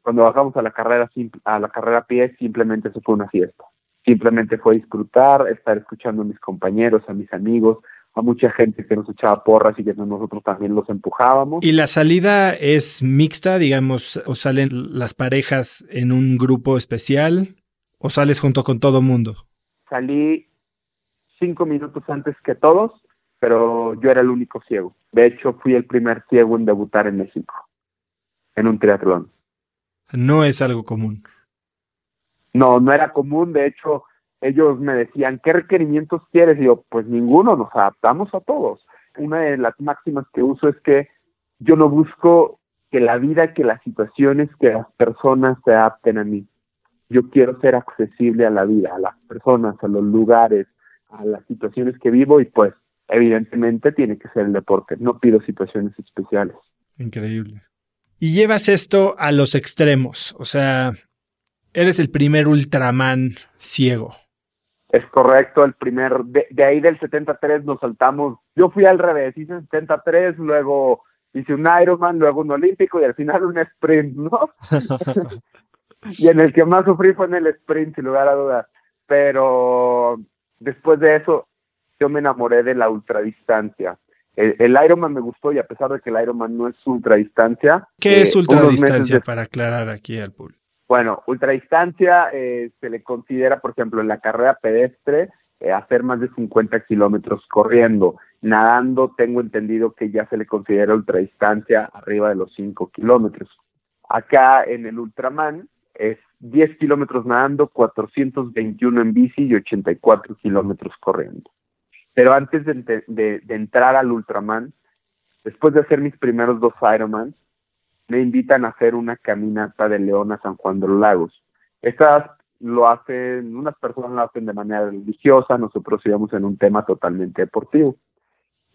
cuando bajamos a la carrera a la carrera a pie, simplemente eso fue una fiesta. Simplemente fue disfrutar, estar escuchando a mis compañeros, a mis amigos, a mucha gente que nos echaba porras y que nosotros también los empujábamos.
¿Y la salida es mixta, digamos, o salen las parejas en un grupo especial o sales junto con todo mundo?
Salí cinco minutos antes que todos pero yo era el único ciego. De hecho, fui el primer ciego en debutar en México, en un triatlón.
No es algo común.
No, no era común. De hecho, ellos me decían, ¿qué requerimientos quieres? Y yo, pues ninguno, nos adaptamos a todos. Una de las máximas que uso es que yo no busco que la vida, que las situaciones, que las personas se adapten a mí. Yo quiero ser accesible a la vida, a las personas, a los lugares, a las situaciones que vivo y pues evidentemente tiene que ser el deporte. No pido situaciones especiales.
Increíble. Y llevas esto a los extremos, o sea, eres el primer Ultraman ciego.
Es correcto, el primer, de, de, ahí del 73 nos saltamos, yo fui al revés, hice 73, luego hice un Ironman, luego un olímpico y al final un sprint, ¿no? y en el que más sufrí fue en el sprint, sin lugar a dudas. Pero después de eso, yo me enamoré de la ultradistancia. El, el Ironman me gustó y a pesar de que el Ironman no es ultradistancia.
¿Qué eh, es ultradistancia de... para aclarar aquí al público?
Bueno, ultradistancia eh, se le considera, por ejemplo, en la carrera pedestre, eh, hacer más de 50 kilómetros corriendo. Nadando, tengo entendido que ya se le considera ultradistancia arriba de los 5 kilómetros. Acá en el Ultraman es 10 kilómetros nadando, 421 en bici y 84 kilómetros corriendo. Pero antes de, entrar al Ultraman, después de hacer mis primeros dos Ironman, me invitan a hacer una caminata de León a San Juan de los Lagos. Estas lo hacen, unas personas lo hacen de manera religiosa, nosotros íbamos en un tema totalmente deportivo.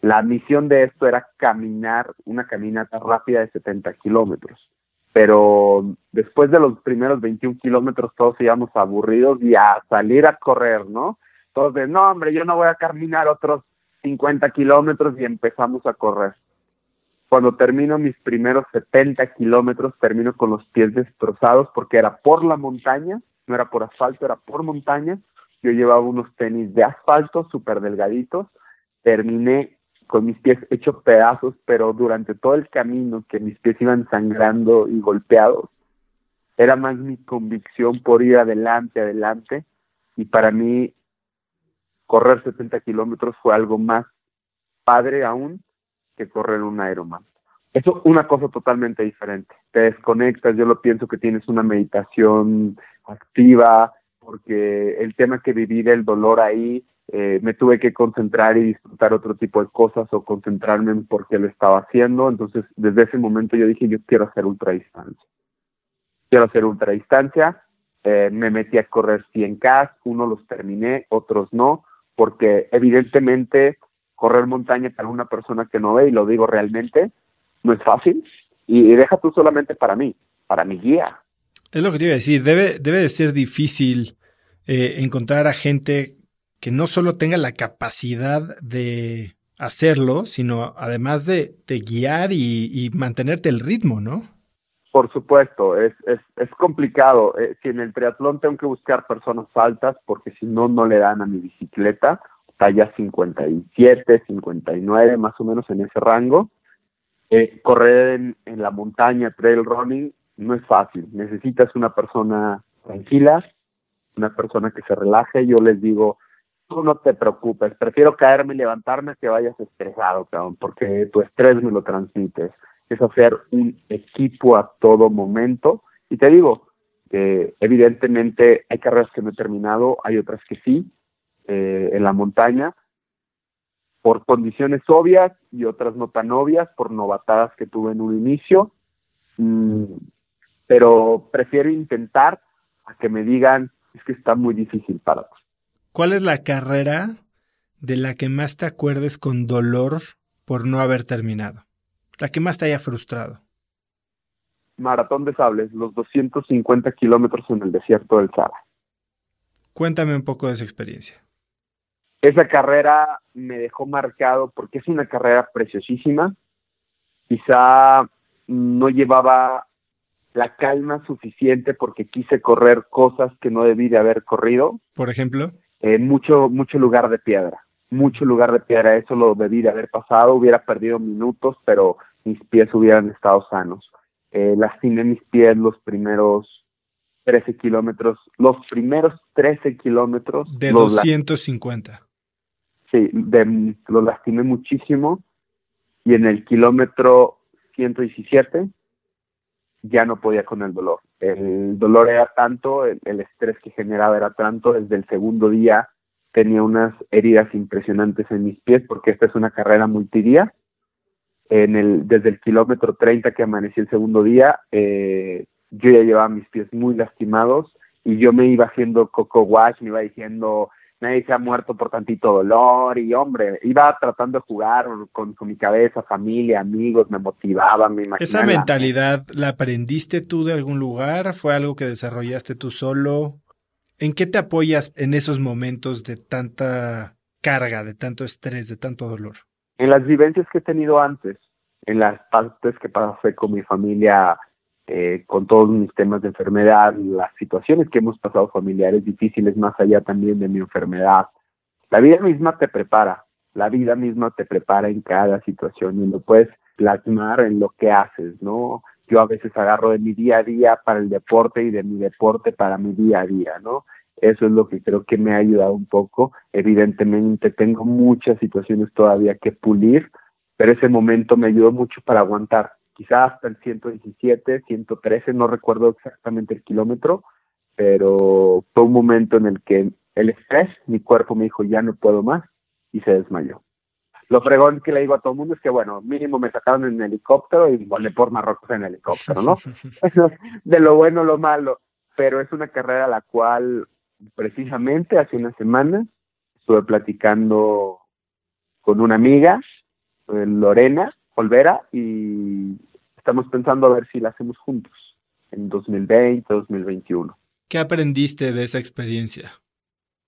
La misión de esto era caminar una caminata rápida de 70 kilómetros, pero después de los primeros 21 kilómetros todos íbamos aburridos y a salir a correr, ¿no? Todos de, no, hombre, yo no voy a caminar otros 50 kilómetros y empezamos a correr. Cuando termino mis primeros 70 kilómetros, termino con los pies destrozados porque era por la montaña no era por asfalto, era por montaña. Yo llevaba unos tenis de asfalto súper delgaditos. Terminé con mis pies hechos pedazos, pero durante todo el camino que mis pies iban sangrando y golpeados, era más mi convicción por ir adelante, adelante. Y para mí, correr 70 kilómetros fue algo más padre aún que correr un Ironman. Eso es una cosa totalmente diferente. Te desconectas, yo lo pienso que tienes una meditación activa, porque el tema que viví del dolor ahí, eh, me tuve que concentrar y disfrutar otro tipo de cosas o concentrarme en por qué lo estaba haciendo. Entonces, desde ese momento yo dije, yo quiero hacer ultradistancia. Quiero hacer ultradistancia. Eh, me metí a correr 100K, uno los terminé, otros no, porque evidentemente correr montaña para una persona que no ve, y lo digo realmente, no es fácil. Y, deja tú solamente para mí, para mi guía.
Es lo que te iba a decir, debe, debe de ser difícil eh, encontrar a gente que no solo tenga la capacidad de hacerlo, sino además de, de guiar y, mantenerte el ritmo, ¿no?
Por supuesto, es, es, es complicado. Eh, si en el triatlón tengo que buscar personas altas, porque si no, no le dan a mi bicicleta, talla 57, 59, más o menos en ese rango. Eh, correr en, en, la montaña, trail running, no es fácil. Necesitas una persona tranquila, una persona que se relaje. Yo les digo, tú no te preocupes, prefiero caerme y levantarme que vayas estresado, cabrón, porque tu estrés me lo transmites. Es hacer un equipo a todo momento. Y te digo, eh, evidentemente hay carreras que no he terminado, hay otras que sí, eh, en la montaña, por condiciones obvias y otras no tan obvias, por novatadas que tuve en un inicio. Mm, pero prefiero intentar a que me digan, es que está muy difícil para vos.
¿Cuál es la carrera de la que más te acuerdes con dolor por no haber terminado? La que más te haya frustrado.
Maratón de Sables, los 250 kilómetros en el desierto del Sahara.
Cuéntame un poco de esa experiencia
esa carrera me dejó marcado porque es una carrera preciosísima. Quizá no llevaba la calma suficiente porque quise correr cosas que no debí de haber corrido.
Por ejemplo.
Eh, mucho, mucho lugar de piedra. Mucho lugar de piedra. Eso lo debí de haber pasado. Hubiera perdido minutos, pero mis pies hubieran estado sanos. Eh, lastimé mis pies los primeros 13 kilómetros. Los primeros 13 kilómetros.
De 250
sí, de, lo lastimé muchísimo y en el kilómetro 117 ya no podía con el dolor. El dolor era tanto, el, estrés que generaba era tanto, desde el segundo día tenía unas heridas impresionantes en mis pies porque esta es una carrera multidía. En el, desde el kilómetro 30 que amanecí el segundo día, eh, yo ya llevaba mis pies muy lastimados y yo me iba haciendo coco wash, me iba diciendo, nadie se ha muerto por tantito dolor y hombre, iba tratando de jugar con, mi cabeza, familia, amigos, me motivaba, me imaginaba.
¿Esa mentalidad la aprendiste tú de algún lugar? ¿Fue algo que desarrollaste tú solo? ¿En qué te apoyas en esos momentos de tanta carga, de tanto estrés, de tanto dolor?
En las vivencias que he tenido antes, en las partes que pasé con mi familia eh, con todos mis temas de enfermedad, las situaciones que hemos pasado familiares difíciles más allá también de mi enfermedad. La vida misma te prepara, la vida misma te prepara en cada situación y lo puedes plasmar en lo que haces, ¿no? Yo a veces agarro de mi día a día para el deporte y de mi deporte para mi día a día, ¿no? Eso es lo que creo que me ha ayudado un poco. Evidentemente tengo muchas situaciones todavía que pulir, pero ese momento me ayudó mucho para aguantar quizás hasta el 117, 113, no recuerdo exactamente el kilómetro, pero fue un momento en el que el estrés, mi cuerpo me dijo ya no puedo más y se desmayó. lo fregón que le digo a todo el mundo es que, bueno, mínimo me sacaron en helicóptero y volé por Marruecos en helicóptero, ¿no? de lo bueno, lo malo. Pero es una carrera a la cual precisamente hace una semana estuve platicando con una amiga, eh, Lorena Olvera, y estamos pensando a ver si la hacemos juntos en 2020, 2021.
¿Qué aprendiste de esa experiencia?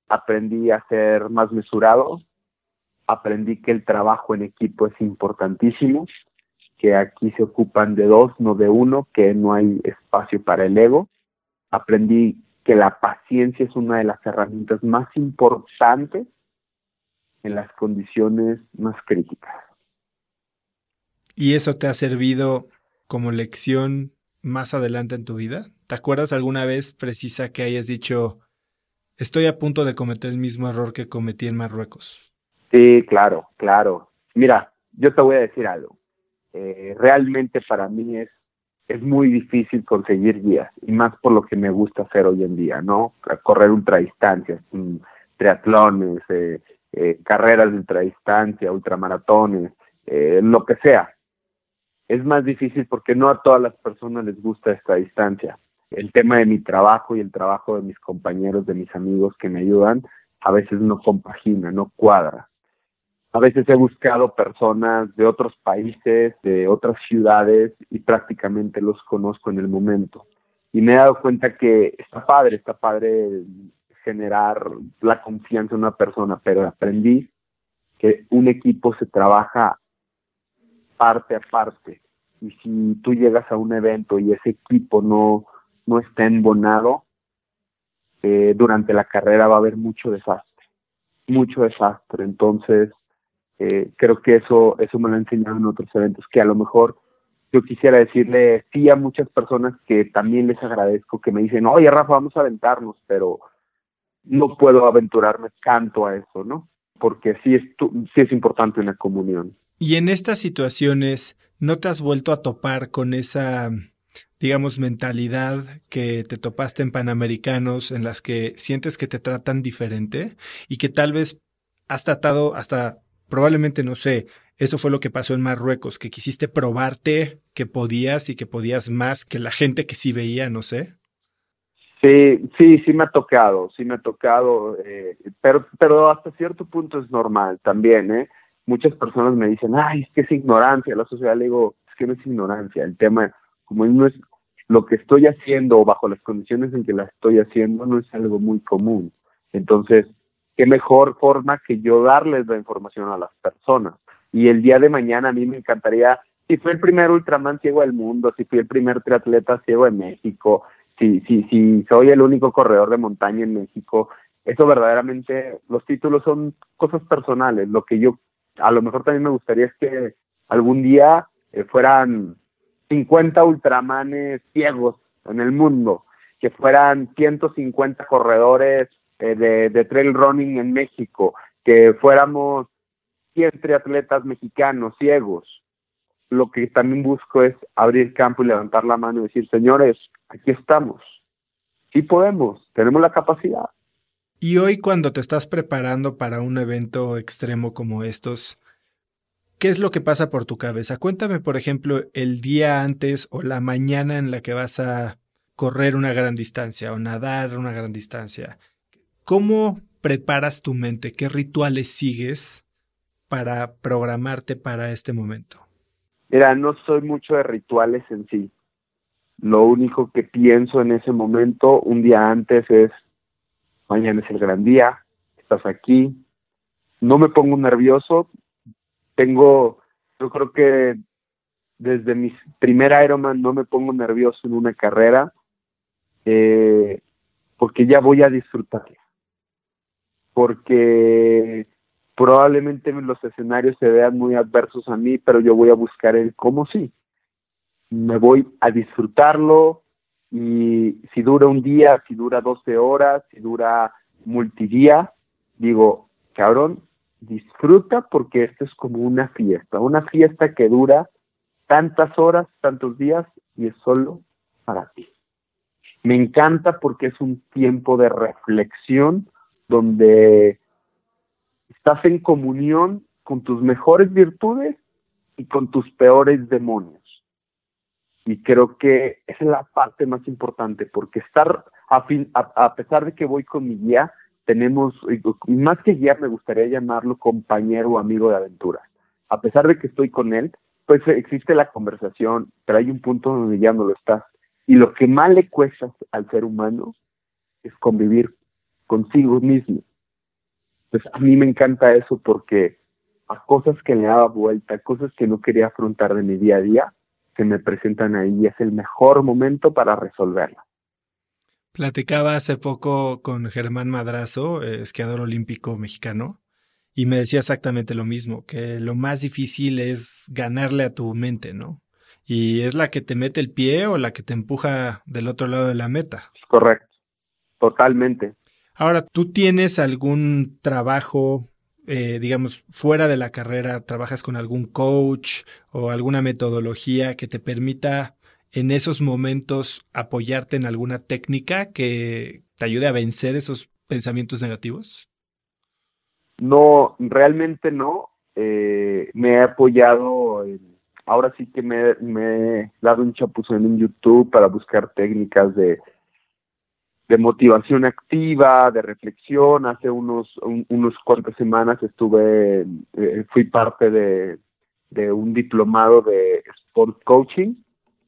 Aprendí a ser más mesurado, aprendí que el trabajo en equipo es importantísimo, que aquí se ocupan de dos, no de uno, que no hay espacio para el ego. Aprendí que la paciencia es una de las herramientas más importantes en las condiciones más críticas.
¿Y eso te ha servido como lección más adelante en tu vida? ¿Te acuerdas alguna vez precisa que hayas dicho, estoy a punto de cometer el mismo error que cometí en Marruecos?
Sí, claro, claro. Mira, yo te voy a decir algo. Eh, realmente para mí es, es muy difícil conseguir guías, y más por lo que me gusta hacer hoy en día, ¿no? Correr ultradistancias, mm, triatlones, eh, eh, carreras de ultradistancia, ultramaratones, lo que sea. Es más difícil porque no a todas las personas les gusta esta distancia. El tema de mi trabajo y el trabajo de mis compañeros, de mis amigos que me ayudan, a veces no compagina, no cuadra. A veces he buscado personas de otros países, de otras ciudades y prácticamente los conozco en el momento. Y me he dado cuenta que está padre, está padre generar la confianza en una persona, pero aprendí que un equipo se trabaja parte a parte. Y si tú llegas a un evento y ese equipo no, no está embonado, eh, durante la carrera va a haber mucho desastre, mucho desastre. Entonces, eh, creo que eso, eso me lo han enseñado en otros eventos, que a lo mejor yo quisiera decirle sí a muchas personas que también les agradezco, que me dicen, oye Rafa, vamos a aventarnos, pero no puedo aventurarme tanto a eso, ¿no? Porque sí es, sí es importante una comunión.
Y en estas situaciones, ¿no te has vuelto a topar con esa, digamos, mentalidad que te topaste en Panamericanos, en las que sientes que te tratan diferente y que tal vez has tratado hasta probablemente, no sé, eso fue lo que pasó en Marruecos, que quisiste probarte que podías y que podías más que la gente que sí veía, no sé.
Sí, sí, sí me ha tocado, sí me ha tocado, eh, pero, pero hasta cierto punto es normal también, ¿eh? Muchas personas me dicen, ay, es que es ignorancia, la sociedad le digo, es que no es ignorancia, el tema, como no es lo que estoy haciendo bajo las condiciones en que la estoy haciendo, no es algo muy común. Entonces, qué mejor forma que yo darles la información a las personas. Y el día de mañana a mí me encantaría, si fui el primer Ultraman ciego del mundo, si fui el primer triatleta ciego de México, si, si, si soy el único corredor de montaña en México, eso verdaderamente, los títulos son cosas personales. Lo que yo a lo mejor también me gustaría es que algún día eh, fueran 50 ultramanes ciegos en el mundo, que fueran 150 corredores eh, de, de trail running en México, que fuéramos 100 triatletas mexicanos ciegos. Lo que también busco es abrir campo y levantar la mano y decir, señores, aquí estamos. Sí podemos, tenemos la capacidad.
Y hoy cuando te estás preparando para un evento extremo como estos, ¿qué es lo que pasa por tu cabeza? Cuéntame, por ejemplo, el día antes o la mañana en la que vas a correr una gran distancia o nadar una gran distancia. ¿Cómo preparas tu mente? ¿Qué rituales sigues para programarte para este momento?
Mira, no soy mucho de rituales en sí. Lo único que pienso en ese momento, un día antes, es, mañana es el gran día, estás aquí. No me pongo nervioso. Tengo, yo creo que desde mi primer Ironman no me pongo nervioso en una carrera, eh, porque ya voy a disfrutarla porque probablemente los escenarios se vean muy adversos a mí, pero yo voy a buscar el cómo sí. Me voy a disfrutarlo y si dura un día, si dura 12 horas, si dura multidía, digo, cabrón, disfruta porque esto es como una fiesta, una fiesta que dura tantas horas, tantos días y es solo para ti. Me encanta porque es un tiempo de reflexión donde estás en comunión con tus mejores virtudes y con tus peores demonios. Y creo que esa es la parte más importante, porque estar, a, a, pesar de que voy con mi guía, tenemos, más que guía, me gustaría llamarlo compañero o amigo de aventura. A pesar de que estoy con él, pues existe la conversación, pero hay un punto donde ya no lo está. Y lo que más le cuesta al ser humano es convivir consigo mismo. Pues a mí me encanta eso porque a cosas que le daba vuelta, cosas que no quería afrontar de mi día a día, se me presentan ahí. Es el mejor momento para resolverla.
Platicaba hace poco con Germán Madrazo, eh, esquiador olímpico mexicano, y me decía exactamente lo mismo, que lo más difícil es ganarle a tu mente, ¿no? Y es la que te mete el pie o la que te empuja del otro lado de la meta.
Correcto, totalmente.
Ahora, ¿tú tienes algún trabajo eh, digamos, fuera de la carrera, trabajas con algún coach o alguna metodología que te permita en esos momentos apoyarte en alguna técnica que te ayude a vencer esos pensamientos negativos?
No, realmente no. Eh, me he apoyado, ahora sí que me, me, he dado un chapuzón en YouTube para buscar técnicas de de motivación activa, de reflexión. Hace unos, unos cuantas semanas estuve, eh, fui parte de, de, un diplomado de sport coaching.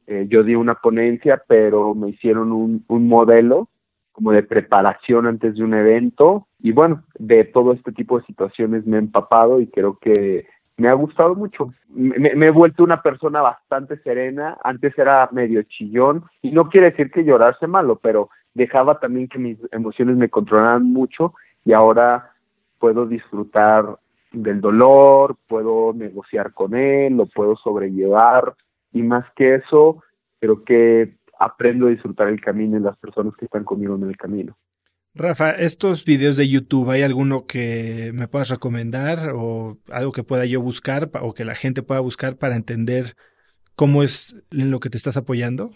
Eh, yo di una ponencia, pero me hicieron un, un modelo como de preparación antes de un evento. Y bueno, de todo este tipo de situaciones me he empapado y creo que me ha gustado mucho. Me, me, he vuelto una persona bastante serena. Antes era medio chillón y no quiere decir que llorarse malo, pero dejaba también que mis emociones me controlaran mucho y ahora puedo disfrutar del dolor, puedo negociar con él, lo puedo sobrellevar y más que eso, creo que aprendo a disfrutar el camino y las personas que están conmigo en el camino.
Rafa, estos videos de YouTube, ¿hay alguno que me puedas recomendar o algo que pueda yo buscar o que la gente pueda buscar para entender cómo es en lo que te estás apoyando?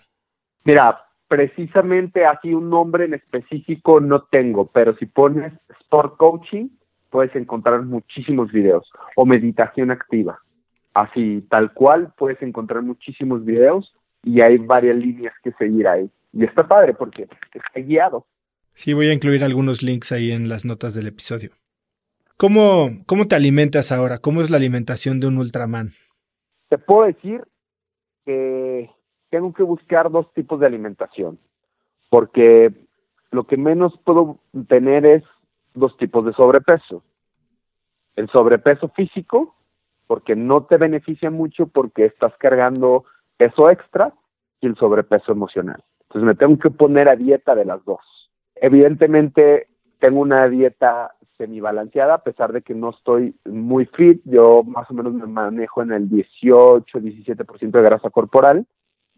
Mira, precisamente así un nombre en específico no tengo, pero si pones Sport Coaching, puedes encontrar muchísimos videos o meditación activa. Así, tal cual, puedes encontrar muchísimos videos y hay varias líneas que seguir ahí. Y está padre porque está guiado.
Sí, voy a incluir algunos links ahí en las notas del episodio. ¿Cómo, cómo te alimentas ahora? ¿Cómo es la alimentación de un Ultraman?
Te puedo decir que tengo que buscar dos tipos de alimentación, porque lo que menos puedo tener es dos tipos de sobrepeso. El sobrepeso físico, porque no te beneficia mucho porque estás cargando peso extra, y el sobrepeso emocional. Entonces me tengo que poner a dieta de las dos. Evidentemente tengo una dieta semibalanceada, a pesar de que no estoy muy fit, yo más o menos me manejo en el 18, 17% de grasa corporal,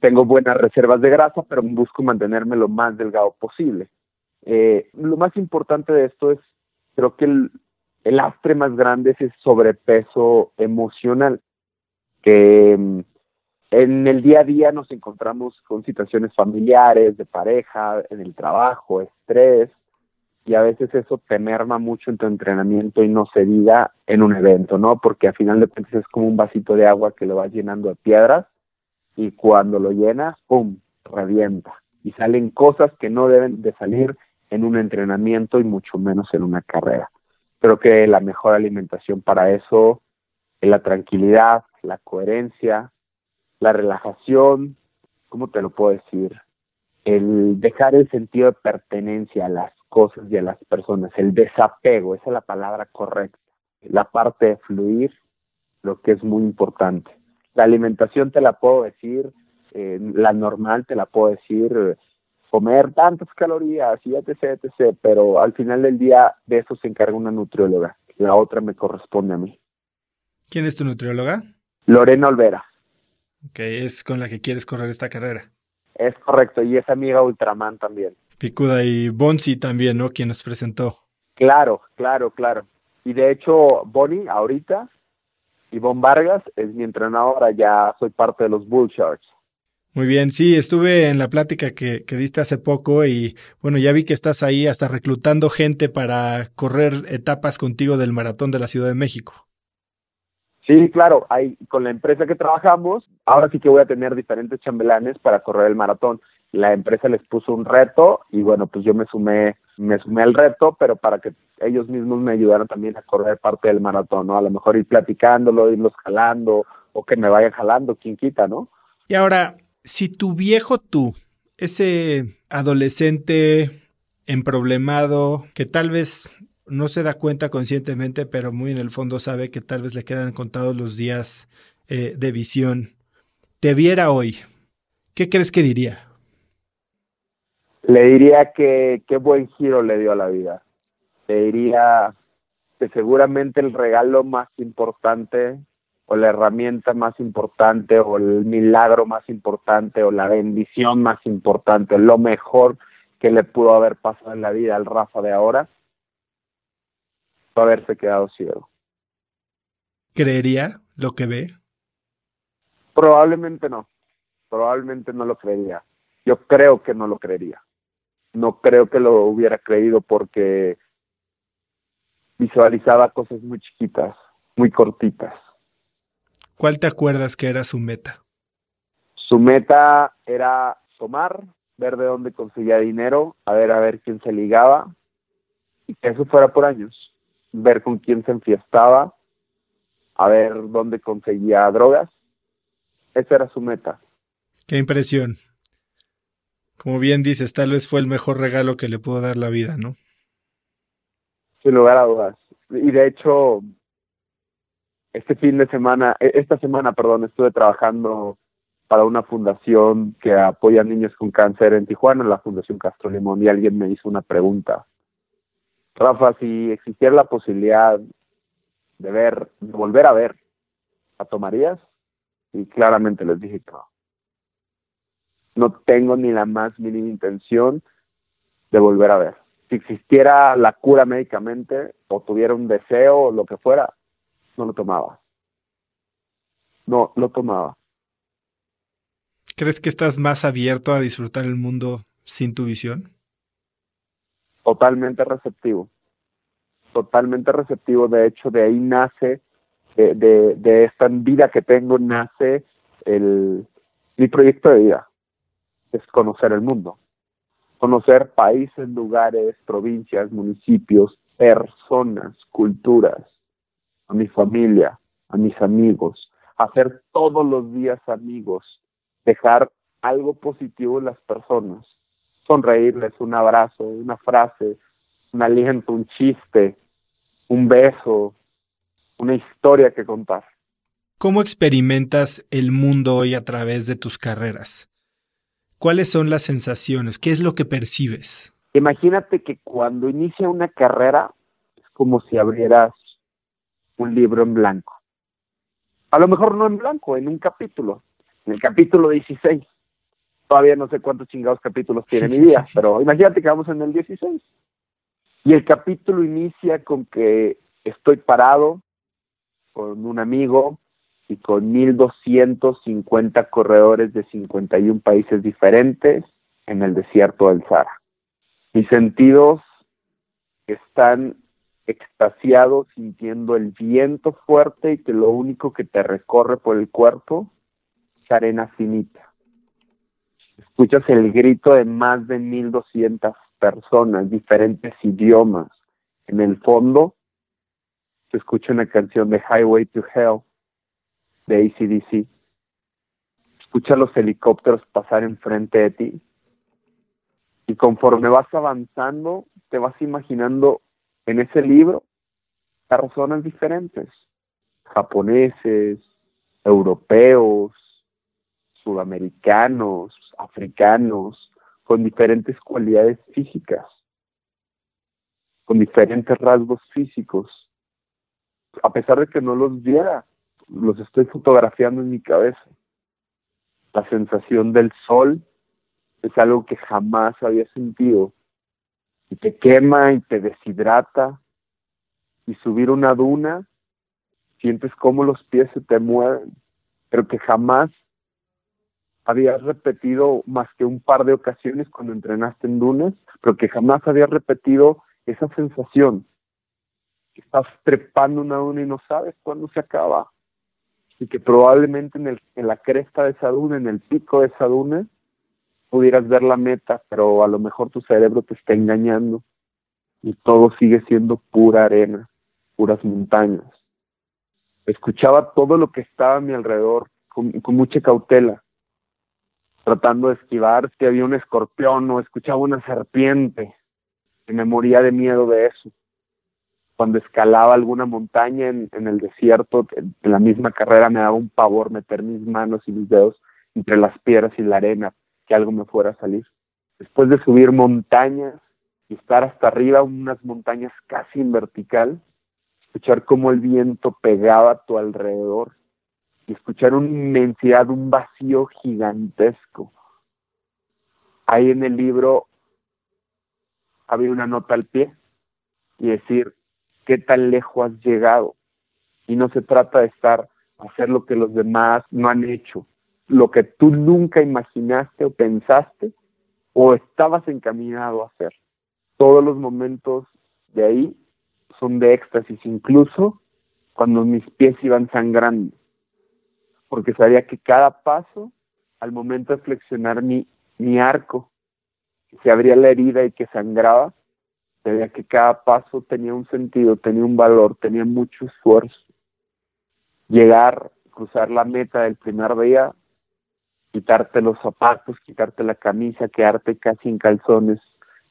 tengo buenas reservas de grasa, pero busco mantenerme lo más delgado posible. Eh, lo más importante de esto es, creo que el, el astre más grande es el sobrepeso emocional, que mm, en el día a día nos encontramos con situaciones familiares, de pareja, en el trabajo, estrés, y a veces eso te merma mucho en tu entrenamiento y no se diga en un evento, ¿no? Porque al final de cuentas es como un vasito de agua que lo vas llenando de piedras y cuando lo llenas, ¡pum!, revienta. Y salen cosas que no deben de salir en un entrenamiento y mucho menos en una carrera. Creo que la mejor alimentación para eso es la tranquilidad, la coherencia, la relajación, ¿cómo te lo puedo decir? El dejar el sentido de pertenencia a las cosas y a las personas, el desapego, esa es la palabra correcta. La parte de fluir, lo que es muy importante. La alimentación te la puedo decir, eh, la normal te la puedo decir, comer tantas calorías y etc, etc, pero al final del día de eso se encarga una nutrióloga. La otra me corresponde a mí.
¿Quién es tu nutrióloga?
Lorena Olvera.
Ok, es con la que quieres correr esta carrera.
Es correcto, y es amiga Ultraman también.
Picuda y Bonsi también, ¿no? Quien nos presentó.
Claro, claro, claro. Y de hecho, Bonnie, ahorita, Ivonne Vargas es mi entrenadora, ya soy parte de los Bull Sharks.
Muy bien, sí, estuve en la plática que, que, diste hace poco y bueno, ya vi que estás ahí hasta reclutando gente para correr etapas contigo del maratón de la Ciudad de México.
Sí, claro, hay, con la empresa que trabajamos, ahora sí que voy a tener diferentes chambelanes para correr el maratón. La empresa les puso un reto y bueno, pues yo me sumé, me sumé al reto, pero para que ellos mismos me ayudaran también a correr parte del maratón, ¿no? A lo mejor ir platicándolo, irlos jalando o que me vayan jalando, quien quita, ¿no?
Y ahora, si tu viejo tú, ese adolescente emproblemado que tal vez no se da cuenta conscientemente, pero muy en el fondo sabe que tal vez le quedan contados los días eh, de visión, te viera hoy, ¿qué crees que diría?
Le diría que qué buen giro le dio a la vida. Le diría que seguramente el regalo más importante o la herramienta más importante o el milagro más importante o la bendición más importante, lo mejor que le pudo haber pasado en la vida al Rafa de ahora haberse quedado ciego.
¿Creería lo que ve?
Probablemente no. Probablemente no lo creería. Yo creo que no lo creería. No creo que lo hubiera creído porque visualizaba cosas muy chiquitas, muy cortitas.
¿Cuál te acuerdas que era su meta?
Su meta era tomar, ver de dónde conseguía dinero, a ver a ver quién se ligaba y que eso fuera por años ver con quién se enfiestaba, a ver dónde conseguía drogas. Esa era su meta.
Qué impresión. Como bien dices, tal vez fue el mejor regalo que le pudo dar la vida, ¿no?
Sin lugar a dudas. Y de hecho, este fin de semana, e, esta semana, perdón, estuve trabajando para una fundación que apoya a niños con cáncer en Tijuana, la Fundación Castro Limón, y alguien me hizo una pregunta. Rafa, si existiera la posibilidad de ver, de volver a ver, ¿la tomarías? Y claramente les dije que no. No tengo ni la más mínima intención de volver a ver. Si existiera la cura médicamente o tuviera un deseo o lo que fuera, no lo tomaba. No, lo tomaba.
¿Crees que estás más abierto a disfrutar el mundo sin tu visión?
totalmente receptivo, totalmente receptivo. De hecho, de ahí nace, de, de, esta vida que tengo, nace el, mi proyecto de vida, es conocer el mundo, conocer países, lugares, provincias, municipios, personas, culturas, a mi familia, a mis amigos, hacer todos los días amigos, dejar algo positivo en las personas sonreírles, un abrazo, una frase, un aliento, un chiste, un beso, una historia que contar.
¿Cómo experimentas el mundo hoy a través de tus carreras? ¿Cuáles son las sensaciones? ¿Qué es lo que percibes?
Imagínate que cuando inicia una carrera es como si abrieras un libro en blanco. A lo mejor no en blanco, en un capítulo, en el capítulo 16 todavía no sé cuántos chingados capítulos tiene mi vida, pero imagínate que vamos en el 16. Y el capítulo inicia con que estoy parado con un amigo y con 1250 corredores de 51 países diferentes en el desierto del Sahara. Mis sentidos están extasiados sintiendo el viento fuerte y que lo único que te recorre por el cuerpo es arena finita escuchas el grito de más de 1.200 personas, diferentes idiomas. En el fondo se escucha una canción de Highway to Hell de ACDC. Escucha los helicópteros pasar enfrente de ti. Y conforme vas avanzando, te vas imaginando en ese libro personas diferentes, japoneses, europeos, sudamericanos, africanos, con diferentes cualidades físicas, con diferentes rasgos físicos. A pesar de que no los viera, los estoy fotografiando en mi cabeza. La sensación del sol es algo que jamás había sentido y te quema y te deshidrata y subir una duna sientes como los pies se te mueven, pero que jamás habías repetido más que un par de ocasiones cuando entrenaste en dunas, pero que jamás habías repetido esa sensación. Estás trepando una duna y no sabes cuándo se acaba. Y que probablemente en, el, en la cresta de esa duna, en el pico de esa duna, pudieras ver la meta, pero a lo mejor tu cerebro te está engañando y todo sigue siendo pura arena, puras montañas. Escuchaba todo lo que estaba a mi alrededor con, con mucha cautela, tratando de esquivar si había un escorpión o escuchaba una serpiente, y me moría de miedo de eso cuando escalaba alguna montaña en, el desierto, en, la misma carrera me daba un pavor meter mis manos y mis dedos entre las piedras y la arena, que algo me fuera a salir. Después de subir montañas y estar hasta arriba, unas montañas casi en vertical, escuchar cómo el viento pegaba a tu alrededor y escuchar una inmensidad, un vacío gigantesco. Ahí en el libro había una nota al pie y decir, qué tan lejos has llegado. Y no se trata de estar, hacer lo que los demás no han hecho, lo que tú nunca imaginaste o pensaste o estabas encaminado a hacer. Todos los momentos de ahí son de éxtasis, incluso cuando mis pies iban sangrando, porque sabía que cada paso, al momento de flexionar mi, mi arco, se abría la herida y que sangraba, Veía que cada paso tenía un sentido, tenía un valor, tenía mucho esfuerzo. Llegar, cruzar la meta del primer día, quitarte los zapatos, quitarte la camisa, quedarte casi en calzones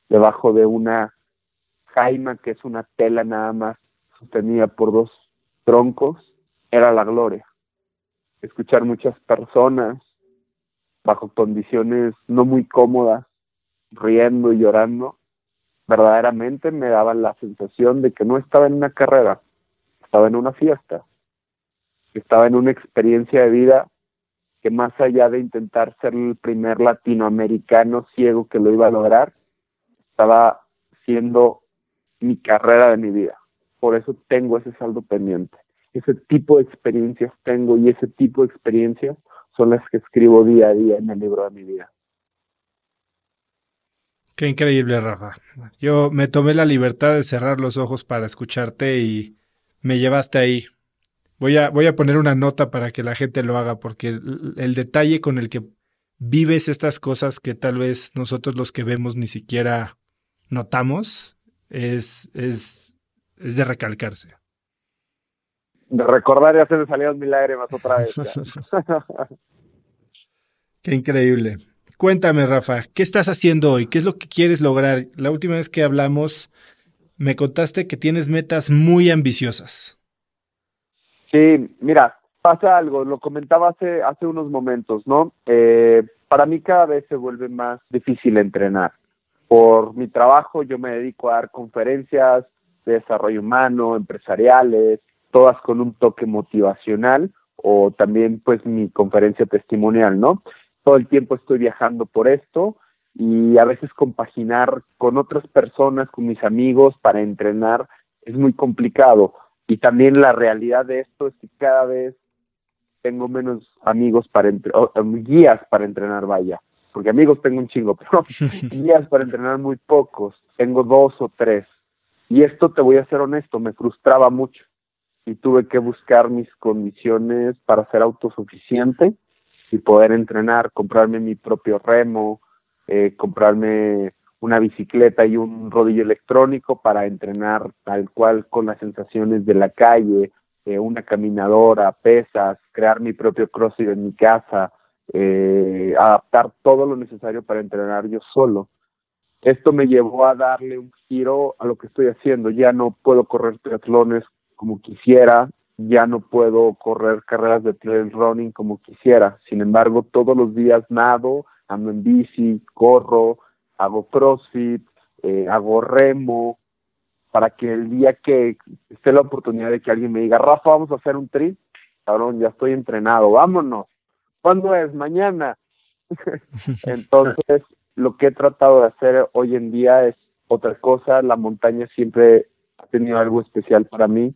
debajo de una jaima que es una tela nada más sostenida por dos troncos, era la gloria. Escuchar muchas personas bajo condiciones no muy cómodas, riendo y llorando, verdaderamente me daban la sensación de que no estaba en una carrera, estaba en una fiesta, estaba en una experiencia de vida que más allá de intentar ser el primer latinoamericano ciego que lo iba a lograr, estaba siendo mi carrera de mi vida. Por eso tengo ese saldo pendiente. Ese tipo de experiencias tengo y ese tipo de experiencias son las que escribo día a día en el libro de mi vida.
Qué increíble, Rafa. Yo me tomé la libertad de cerrar los ojos para escucharte y me llevaste ahí. Voy a, voy a poner una nota para que la gente lo haga, porque el, detalle con el que vives estas cosas que tal vez nosotros los que vemos ni siquiera notamos es, es, es de recalcarse.
De recordar y hacer salir mis lágrimas otra vez.
Qué increíble. Cuéntame, Rafa, ¿qué estás haciendo hoy? ¿Qué es lo que quieres lograr? La última vez que hablamos, me contaste que tienes metas muy ambiciosas.
Sí, mira, pasa algo, lo comentaba hace, unos momentos, ¿no? Eh, para mí cada vez se vuelve más difícil entrenar. Por mi trabajo yo me dedico a dar conferencias de desarrollo humano, empresariales, todas con un toque motivacional o también pues mi conferencia testimonial, ¿no? Todo el tiempo estoy viajando por esto y a veces compaginar con otras personas, con mis amigos para entrenar es muy complicado. Y también la realidad de esto es que cada vez tengo menos amigos para entrenar, guías para entrenar, vaya, porque amigos tengo un chingo, pero guías para entrenar muy pocos, tengo dos o tres. Y esto te voy a ser honesto, me frustraba mucho y tuve que buscar mis condiciones para ser autosuficiente y poder entrenar, comprarme mi propio remo, eh, comprarme una bicicleta y un rodillo electrónico para entrenar tal cual con las sensaciones de la calle, eh, una caminadora, pesas, crear mi propio crossfit en mi casa, eh, adaptar todo lo necesario para entrenar yo solo. Esto me llevó a darle un giro a lo que estoy haciendo. Ya no puedo correr triatlones como quisiera, ya no puedo correr carreras de trail running como quisiera. Sin embargo, todos los días nado, ando en bici, corro, hago crossfit, eh, hago remo, para que el día que esté la oportunidad de que alguien me diga, Rafa, vamos a hacer un trip, cabrón, ya estoy entrenado, vámonos. ¿Cuándo es? Mañana. Entonces, lo que he tratado de hacer hoy en día es otra cosa. La montaña siempre ha tenido algo especial para mí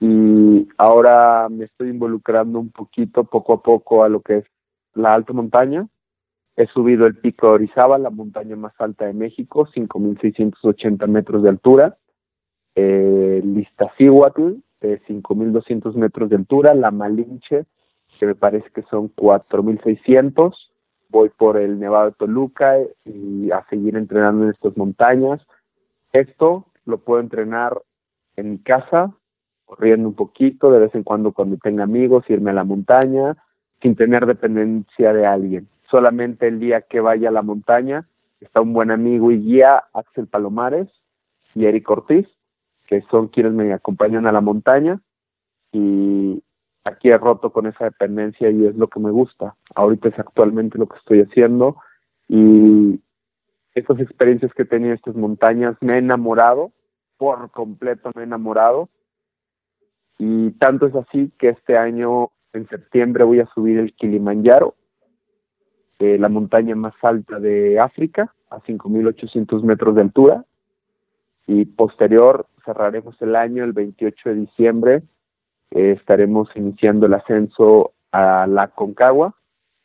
y ahora me estoy involucrando un poquito, poco a poco, a lo que es la alta montaña. He subido el pico de Orizaba, la montaña más alta de México, 5.680 metros de altura. Eh, de 5.200 metros de altura, la Malinche, que me parece que son 4.600. Voy por el Nevado de Toluca y a seguir entrenando en estas montañas. Esto lo puedo entrenar en mi casa, corriendo un poquito, de vez en cuando cuando tenga amigos, irme a la montaña, sin tener dependencia de alguien. Solamente el día que vaya a la montaña está un buen amigo y guía, Axel Palomares y Eric Ortiz, que son quienes me acompañan a la montaña y aquí he roto con esa dependencia y es lo que me gusta. Ahorita es actualmente lo que estoy haciendo y estas experiencias que he tenido en estas montañas me he enamorado, por completo me he enamorado y tanto es así que este año en septiembre voy a subir el Kilimanjaro, eh, la montaña más alta de África, a 5.800 metros de altura y posterior cerraremos el año el 28 de diciembre eh, estaremos iniciando el ascenso a la Concagua,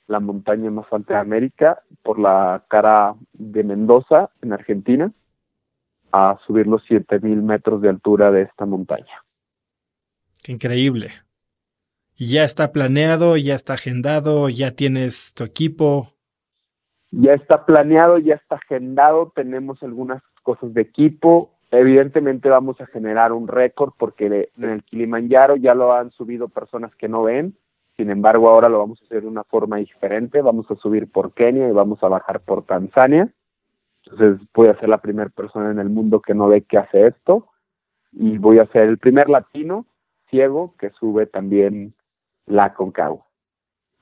la montaña más alta de América, por la cara de Mendoza, en Argentina, a subir los 7000 metros de altura de esta montaña.
Qué increíble. ¿Y ya está planeado, ya está agendado, ya tienes tu equipo?
Ya está planeado, ya está agendado, tenemos algunas cosas de equipo, Evidentemente vamos a generar un récord porque en el Kilimanjaro ya lo han subido personas que no ven, sin embargo ahora lo vamos a hacer de una forma diferente, vamos a subir por Kenia y vamos a bajar por Tanzania, entonces voy a ser la primera persona en el mundo que no ve que hace esto. Y voy a ser el primer latino ciego que sube también la Concagua.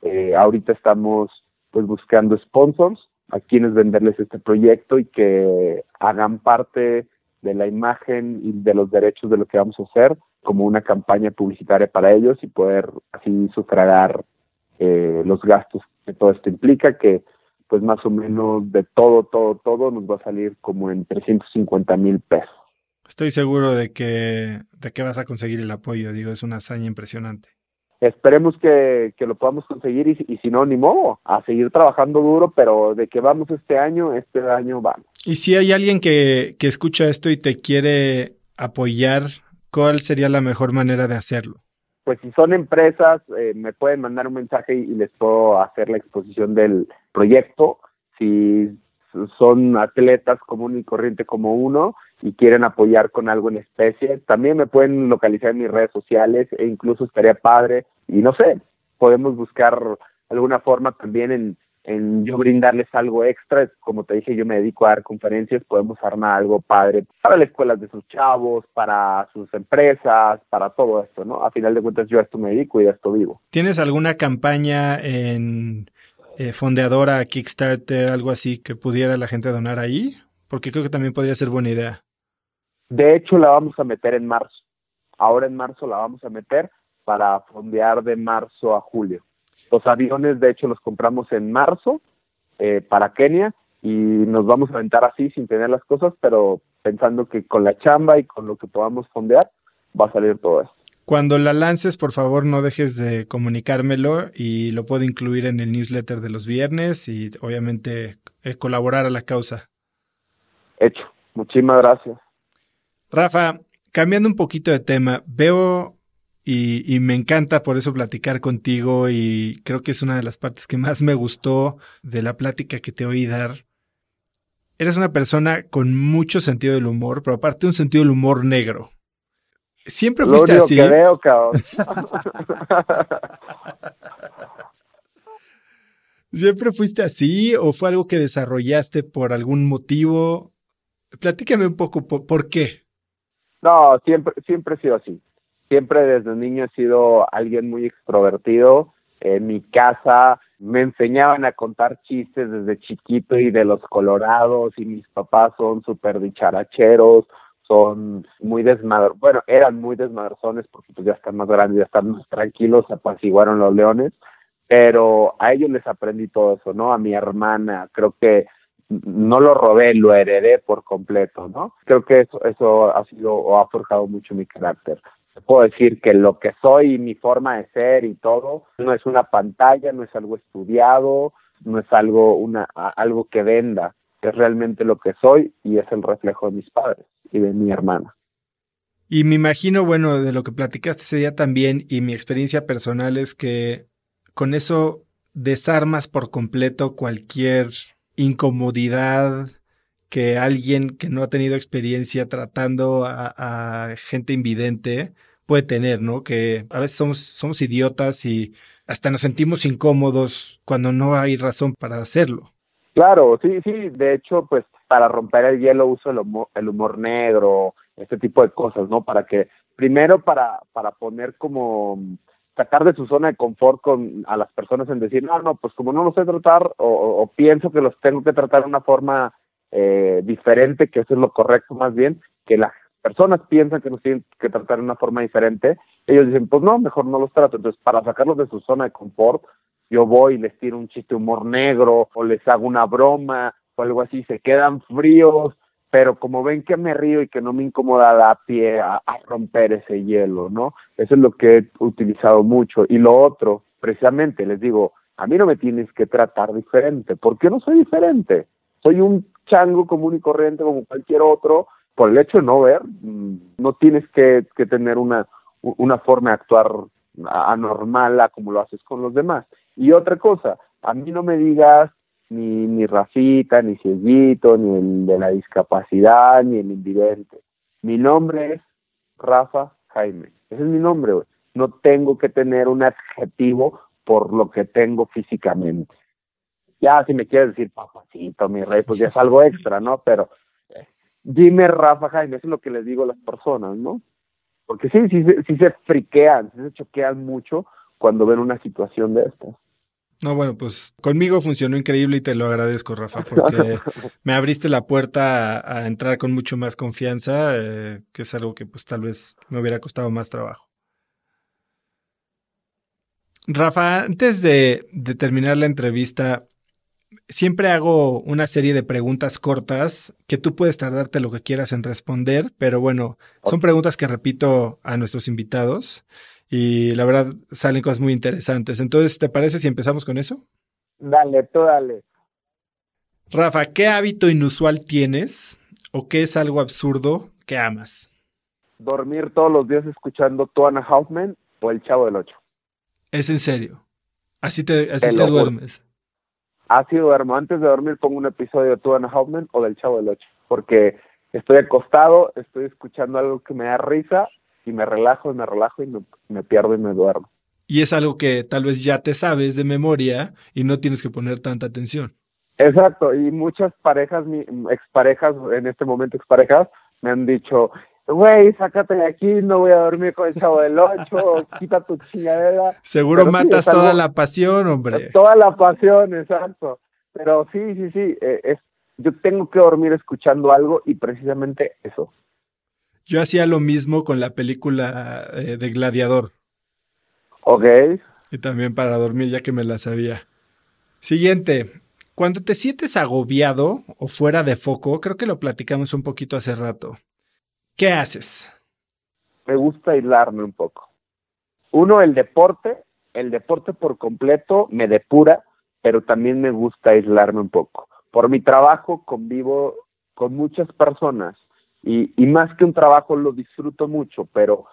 Eh, ahorita estamos pues buscando sponsors a quienes venderles este proyecto y que hagan parte de la imagen y de los derechos de lo que vamos a hacer como una campaña publicitaria para ellos y poder así sufragar eh, los gastos que todo esto implica, que pues más o menos de todo, todo, todo nos va a salir como en 350 mil pesos.
Estoy seguro de que, de que vas a conseguir el apoyo, digo, es una hazaña impresionante.
Esperemos que, que lo podamos conseguir y, y si no, ni modo, a seguir trabajando duro, pero de que vamos este año, este año vamos.
Y si hay alguien que, que escucha esto y te quiere apoyar, ¿cuál sería la mejor manera de hacerlo?
Pues si son empresas, eh, me pueden mandar un mensaje y, les puedo hacer la exposición del proyecto. Si son atletas común y corriente como uno y quieren apoyar con algo en especie, también me pueden localizar en mis redes sociales e incluso estaría padre y no sé, podemos buscar alguna forma también en en yo brindarles algo extra, como te dije, yo me dedico a dar conferencias, podemos armar algo padre para las escuelas de sus chavos, para sus empresas, para todo esto, ¿no? A final de cuentas yo a esto me dedico y a esto vivo.
¿Tienes alguna campaña en eh, fondeadora, Kickstarter, algo así que pudiera la gente donar ahí? Porque creo que también podría ser buena idea.
De hecho, la vamos a meter en marzo. Ahora en marzo la vamos a meter para fondear de marzo a julio. Los aviones, de hecho, los compramos en marzo eh, para Kenia y nos vamos a aventar así sin tener las cosas, pero pensando que con la chamba y con lo que podamos fondear va a salir todo esto.
Cuando la lances, por favor, no dejes de comunicármelo y lo puedo incluir en el newsletter de los viernes y obviamente eh, colaborar a la causa.
Hecho. Muchísimas gracias.
Rafa, cambiando un poquito de tema, veo y, me encanta por eso platicar contigo y creo que es una de las partes que más me gustó de la plática que te oí dar. Eres una persona con mucho sentido del humor, pero aparte un sentido del humor negro. Siempre fuiste así.
Que veo, cabrón.
¿Siempre fuiste así o fue algo que desarrollaste por algún motivo? Platícame un poco por qué.
No, siempre, siempre he sido así siempre desde niño he sido alguien muy extrovertido. En mi casa me enseñaban a contar chistes desde chiquito y de los colorados y mis papás son súper dicharacheros, son muy desmadr, bueno, eran muy desmadrones porque pues ya están más grandes, ya están más tranquilos, apaciguaron los leones, pero a ellos les aprendí todo eso, ¿no? A mi hermana, creo que no lo robé, lo heredé por completo, ¿no? Creo que eso, eso ha sido o ha forjado mucho mi carácter puedo decir que lo que soy y mi forma de ser y todo no es una pantalla, no es algo estudiado, no es algo una algo que venda, es realmente lo que soy y es el reflejo de mis padres y de mi hermana.
Y me imagino, bueno, de lo que platicaste ese día también y mi experiencia personal es que con eso desarmas por completo cualquier incomodidad que alguien que no ha tenido experiencia tratando a, gente invidente puede tener, ¿no? Que a veces somos, somos idiotas y hasta nos sentimos incómodos cuando no hay razón para hacerlo.
Claro, sí, sí, de hecho, pues para romper el hielo uso el humor, el humor negro, este tipo de cosas, ¿no? Para que, primero para, para poner como, sacar de su zona de confort con a las personas en decir, no, no, pues como no los sé tratar o, pienso que los tengo que tratar de una forma eh, diferente, que eso es lo correcto más bien, que las personas piensan que nos tienen que tratar de una forma diferente, ellos dicen, pues no, mejor no los trato. Entonces, para sacarlos de su zona de confort, yo voy y les tiro un chiste humor negro o les hago una broma o algo así, se quedan fríos, pero como ven que me río y que no me incomoda da pie a, romper ese hielo, ¿no? Eso es lo que he utilizado mucho. Y lo otro, precisamente, les digo, a mí no me tienes que tratar diferente. ¿Por qué no soy diferente? Soy un chango común y corriente como cualquier otro. Por el hecho de no ver, mm, no tienes que, tener una, una forma de actuar anormal como lo haces con los demás. Y otra cosa, a mí no me digas ni, ni Rafita, ni Cieguito, ni el de la discapacidad, ni el invidente. Mi nombre es Rafa Jaime. Ese es mi nombre, güey. No tengo que tener un adjetivo por lo que tengo físicamente. Ya, si me quieres decir papacito, mi rey, pues ya es algo extra, ¿no? Pero eh, dime Rafa Jaime, eso es lo que les digo a las personas, ¿no? Porque sí, sí, sí se friquean, sí se choquean mucho cuando ven una situación de estas.
No, bueno, pues conmigo funcionó increíble y te lo agradezco, Rafa, porque me abriste la puerta a, entrar con mucho más confianza, eh, que es algo que pues tal vez me hubiera costado más trabajo. Rafa, antes de, de terminar la entrevista, siempre hago una serie de preguntas cortas que tú puedes tardarte lo que quieras en responder, pero bueno, son preguntas que repito a nuestros invitados y la verdad salen cosas muy interesantes. Entonces, ¿te parece si empezamos con eso?
Dale, tú dale.
Rafa, ¿qué hábito inusual tienes o qué es algo absurdo que amas?
Dormir todos los días escuchando Tuana Hoffman o El Chavo del Ocho.
¿Es en serio? Así te, así te, duermes.
Así duermo. Antes de dormir pongo un episodio de Tuana Hoffman o del Chavo del Ocho. Porque estoy acostado, estoy escuchando algo que me da risa y me relajo y me relajo y me, pierdo y me duermo.
Y es algo que tal vez ya te sabes de memoria y no tienes que poner tanta atención.
Exacto, y muchas parejas, mi, exparejas, en este momento exparejas, me han dicho, güey, sácate de aquí, no voy a dormir con el chavo del ocho, quita tu chingadera.
Seguro matas toda la pasión, hombre.
Toda la pasión, exacto. Pero sí, sí, sí, eh, es, yo tengo que dormir escuchando algo y precisamente eso,
yo hacía lo mismo con la película eh, de Gladiador.
Ok.
Y también para dormir, ya que me la sabía. Siguiente. Cuando te sientes agobiado o fuera de foco, creo que lo platicamos un poquito hace rato. ¿Qué haces?
Me gusta aislarme un poco. Uno, el deporte. El deporte por completo me depura, pero también me gusta aislarme un poco. Por mi trabajo convivo con muchas personas y, y más que un trabajo lo disfruto mucho, pero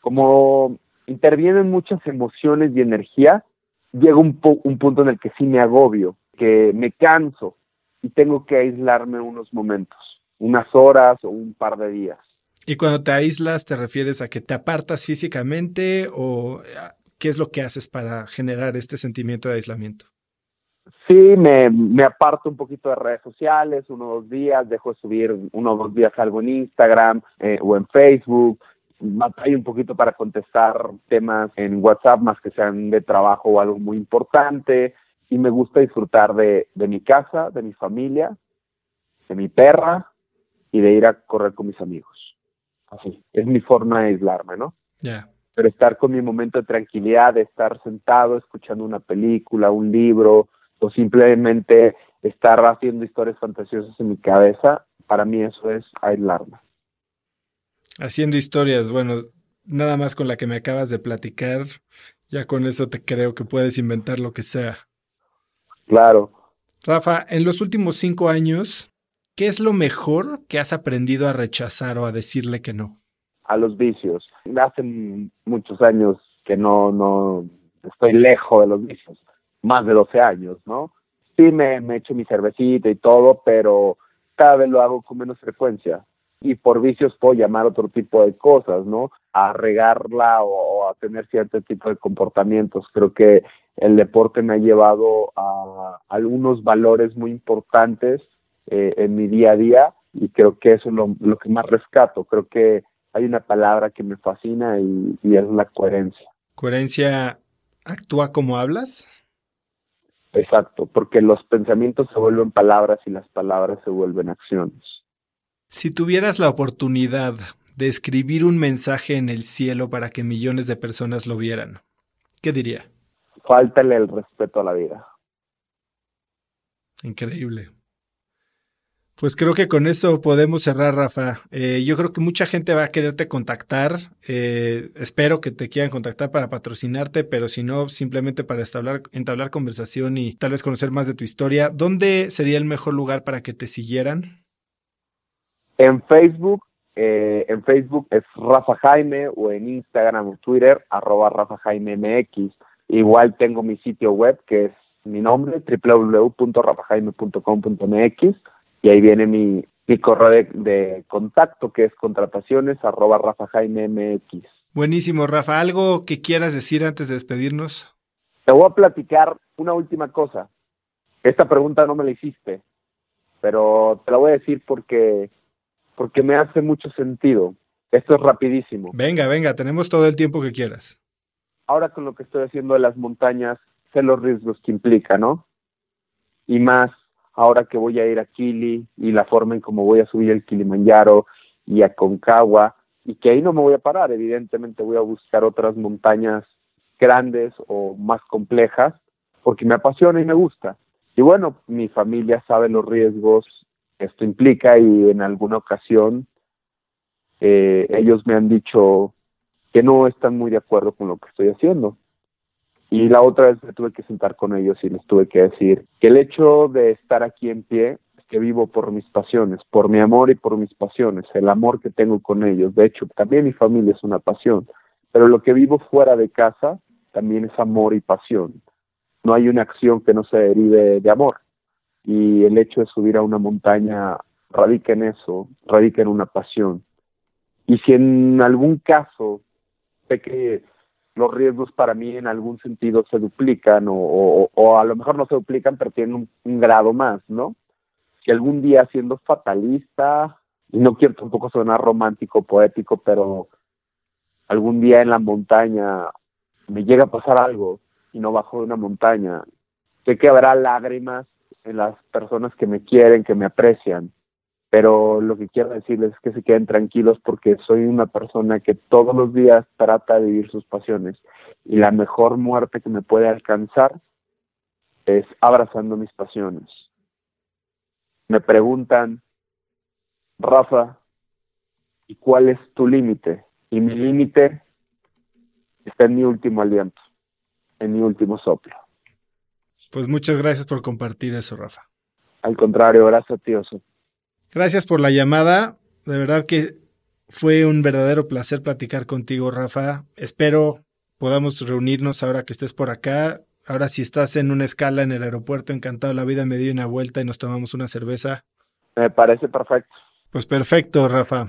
como intervienen muchas emociones y energía, llega un, un punto en el que sí me agobio, que me canso y tengo que aislarme unos momentos, unas horas o un par de días.
¿Y cuando te aíslas te refieres a que te apartas físicamente o qué es lo que haces para generar este sentimiento de aislamiento?
Sí, me, me aparto un poquito de redes sociales, uno o dos días, dejo de subir uno o dos días algo en Instagram eh, o en Facebook, batallo un poquito para contestar temas en WhatsApp más que sean de trabajo o algo muy importante y me gusta disfrutar de, de mi casa, de mi familia, de mi perra y de ir a correr con mis amigos. Así, es mi forma de aislarme, ¿no?
Ya.
Pero estar con mi momento de tranquilidad, de estar sentado escuchando una película, un libro, o simplemente estar haciendo historias fantasiosas en mi cabeza, para mí eso es aislarme.
Haciendo historias, bueno, nada más con la que me acabas de platicar, ya con eso te creo que puedes inventar lo que sea.
Claro.
Rafa, en los últimos cinco años, ¿qué es lo mejor que has aprendido a rechazar o a decirle que no?
a los vicios. Hace muchos años que no, no estoy lejos de los vicios, más de 12 años, ¿no? Sí me, me echo mi cervecita y todo, pero cada vez lo hago con menos frecuencia. Y por vicios puedo llamar otro tipo de cosas, ¿no? A regarla o, a tener cierto tipo de comportamientos. Creo que el deporte me ha llevado a algunos valores muy importantes eh, en mi día a día y creo que eso es lo, que más rescato. Creo que hay una palabra que me fascina y, y es la coherencia.
¿Coherencia actúa como hablas?
Exacto, porque los pensamientos se vuelven palabras y las palabras se vuelven acciones.
Si tuvieras la oportunidad de escribir un mensaje en el cielo para que millones de personas lo vieran, ¿qué diría?
Fáltale el respeto a la vida.
Increíble. Pues creo que con eso podemos cerrar, Rafa. Eh, yo creo que mucha gente va a quererte contactar. Eh, espero que te quieran contactar para patrocinarte, pero si no, simplemente para establar, entablar conversación y tal vez conocer más de tu historia. ¿Dónde sería el mejor lugar para que te siguieran?
En Facebook, eh, en Facebook es Rafa Jaime o en Instagram o Twitter, arroba Rafa Jaime MX. Igual tengo mi sitio web que es mi nombre, www.rafajaime.com.mx y ahí viene mi, mi correo de, contacto que es contrataciones arroba Rafa Jaime MX.
Buenísimo, Rafa. ¿Algo que quieras decir antes de despedirnos?
Te voy a platicar una última cosa. Esta pregunta no me la hiciste, pero te la voy a decir porque, porque me hace mucho sentido. Esto es rapidísimo.
Venga, venga, tenemos todo el tiempo que quieras.
Ahora con lo que estoy haciendo de las montañas, sé los riesgos que implica, ¿no? Y más ahora que voy a ir a Kili y la forma en cómo voy a subir el Kilimanjaro y a Concagua y que ahí no me voy a parar, evidentemente voy a buscar otras montañas grandes o más complejas porque me apasiona y me gusta. Y bueno, mi familia sabe los riesgos que esto implica y en alguna ocasión eh, ellos me han dicho que no están muy de acuerdo con lo que estoy haciendo. Y la otra vez me tuve que sentar con ellos y les tuve que decir que el hecho de estar aquí en pie es que vivo por mis pasiones, por mi amor y por mis pasiones, el amor que tengo con ellos. De hecho, también mi familia es una pasión, pero lo que vivo fuera de casa también es amor y pasión. No hay una acción que no se derive de amor. Y el hecho de subir a una montaña radica en eso, radica en una pasión. Y si en algún caso sé que los riesgos para mí en algún sentido se duplican o, o, a lo mejor no se duplican, pero tienen un, grado más, ¿no? Si algún día siendo fatalista, y no quiero tampoco sonar romántico, poético, pero algún día en la montaña me llega a pasar algo y no bajo de una montaña, sé que habrá lágrimas en las personas que me quieren, que me aprecian, pero lo que quiero decirles es que se queden tranquilos porque soy una persona que todos los días trata de vivir sus pasiones y la mejor muerte que me puede alcanzar es abrazando mis pasiones. Me preguntan, Rafa, ¿y cuál es tu límite? Y mi límite está en mi último aliento, en mi último soplo.
Pues muchas gracias por compartir eso, Rafa.
Al contrario, gracias a ti, Oso.
Gracias por la llamada. De verdad que fue un verdadero placer platicar contigo, Rafa. Espero podamos reunirnos ahora que estés por acá. Ahora si estás en una escala en el aeropuerto, encantado la vida, me dio una vuelta y nos tomamos una cerveza.
Me parece perfecto.
Pues perfecto, Rafa.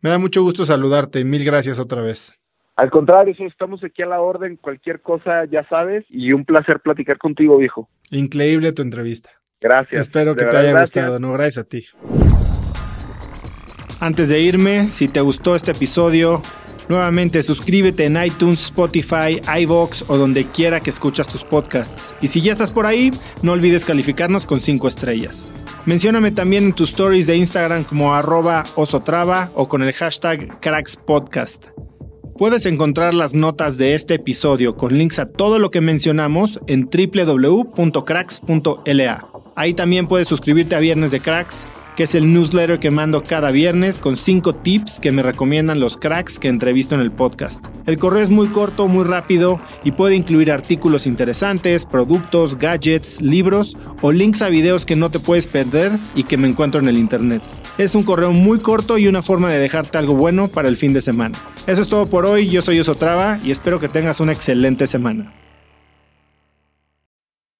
Me da mucho gusto saludarte. Mil gracias otra vez.
Al contrario, estamos aquí a la orden. Cualquier cosa ya sabes. Y un placer platicar contigo, viejo.
Increíble tu entrevista.
Gracias.
Espero que te haya gustado. No, gracias a ti. Antes de irme, si te gustó este episodio, nuevamente suscríbete en iTunes, Spotify, iVoox o donde quiera que escuchas tus podcasts. Y si ya estás por ahí, no olvides calificarnos con 5 estrellas. Mencióname también en tus stories de Instagram como arroba osotrava o con el hashtag crackspodcast. Puedes encontrar las notas de este episodio con links a todo lo que mencionamos en www.cracks.la. Ahí también puedes suscribirte a Viernes de Cracks que es el newsletter que mando cada viernes con 5 tips que me recomiendan los cracks que entrevisto en el podcast. El correo es muy corto, muy rápido y puede incluir artículos interesantes, productos, gadgets, libros o links a videos que no te puedes perder y que me encuentro en el internet. Es un correo muy corto y una forma de dejarte algo bueno para el fin de semana. Eso es todo por hoy, yo soy Osotrava y espero que tengas una excelente semana.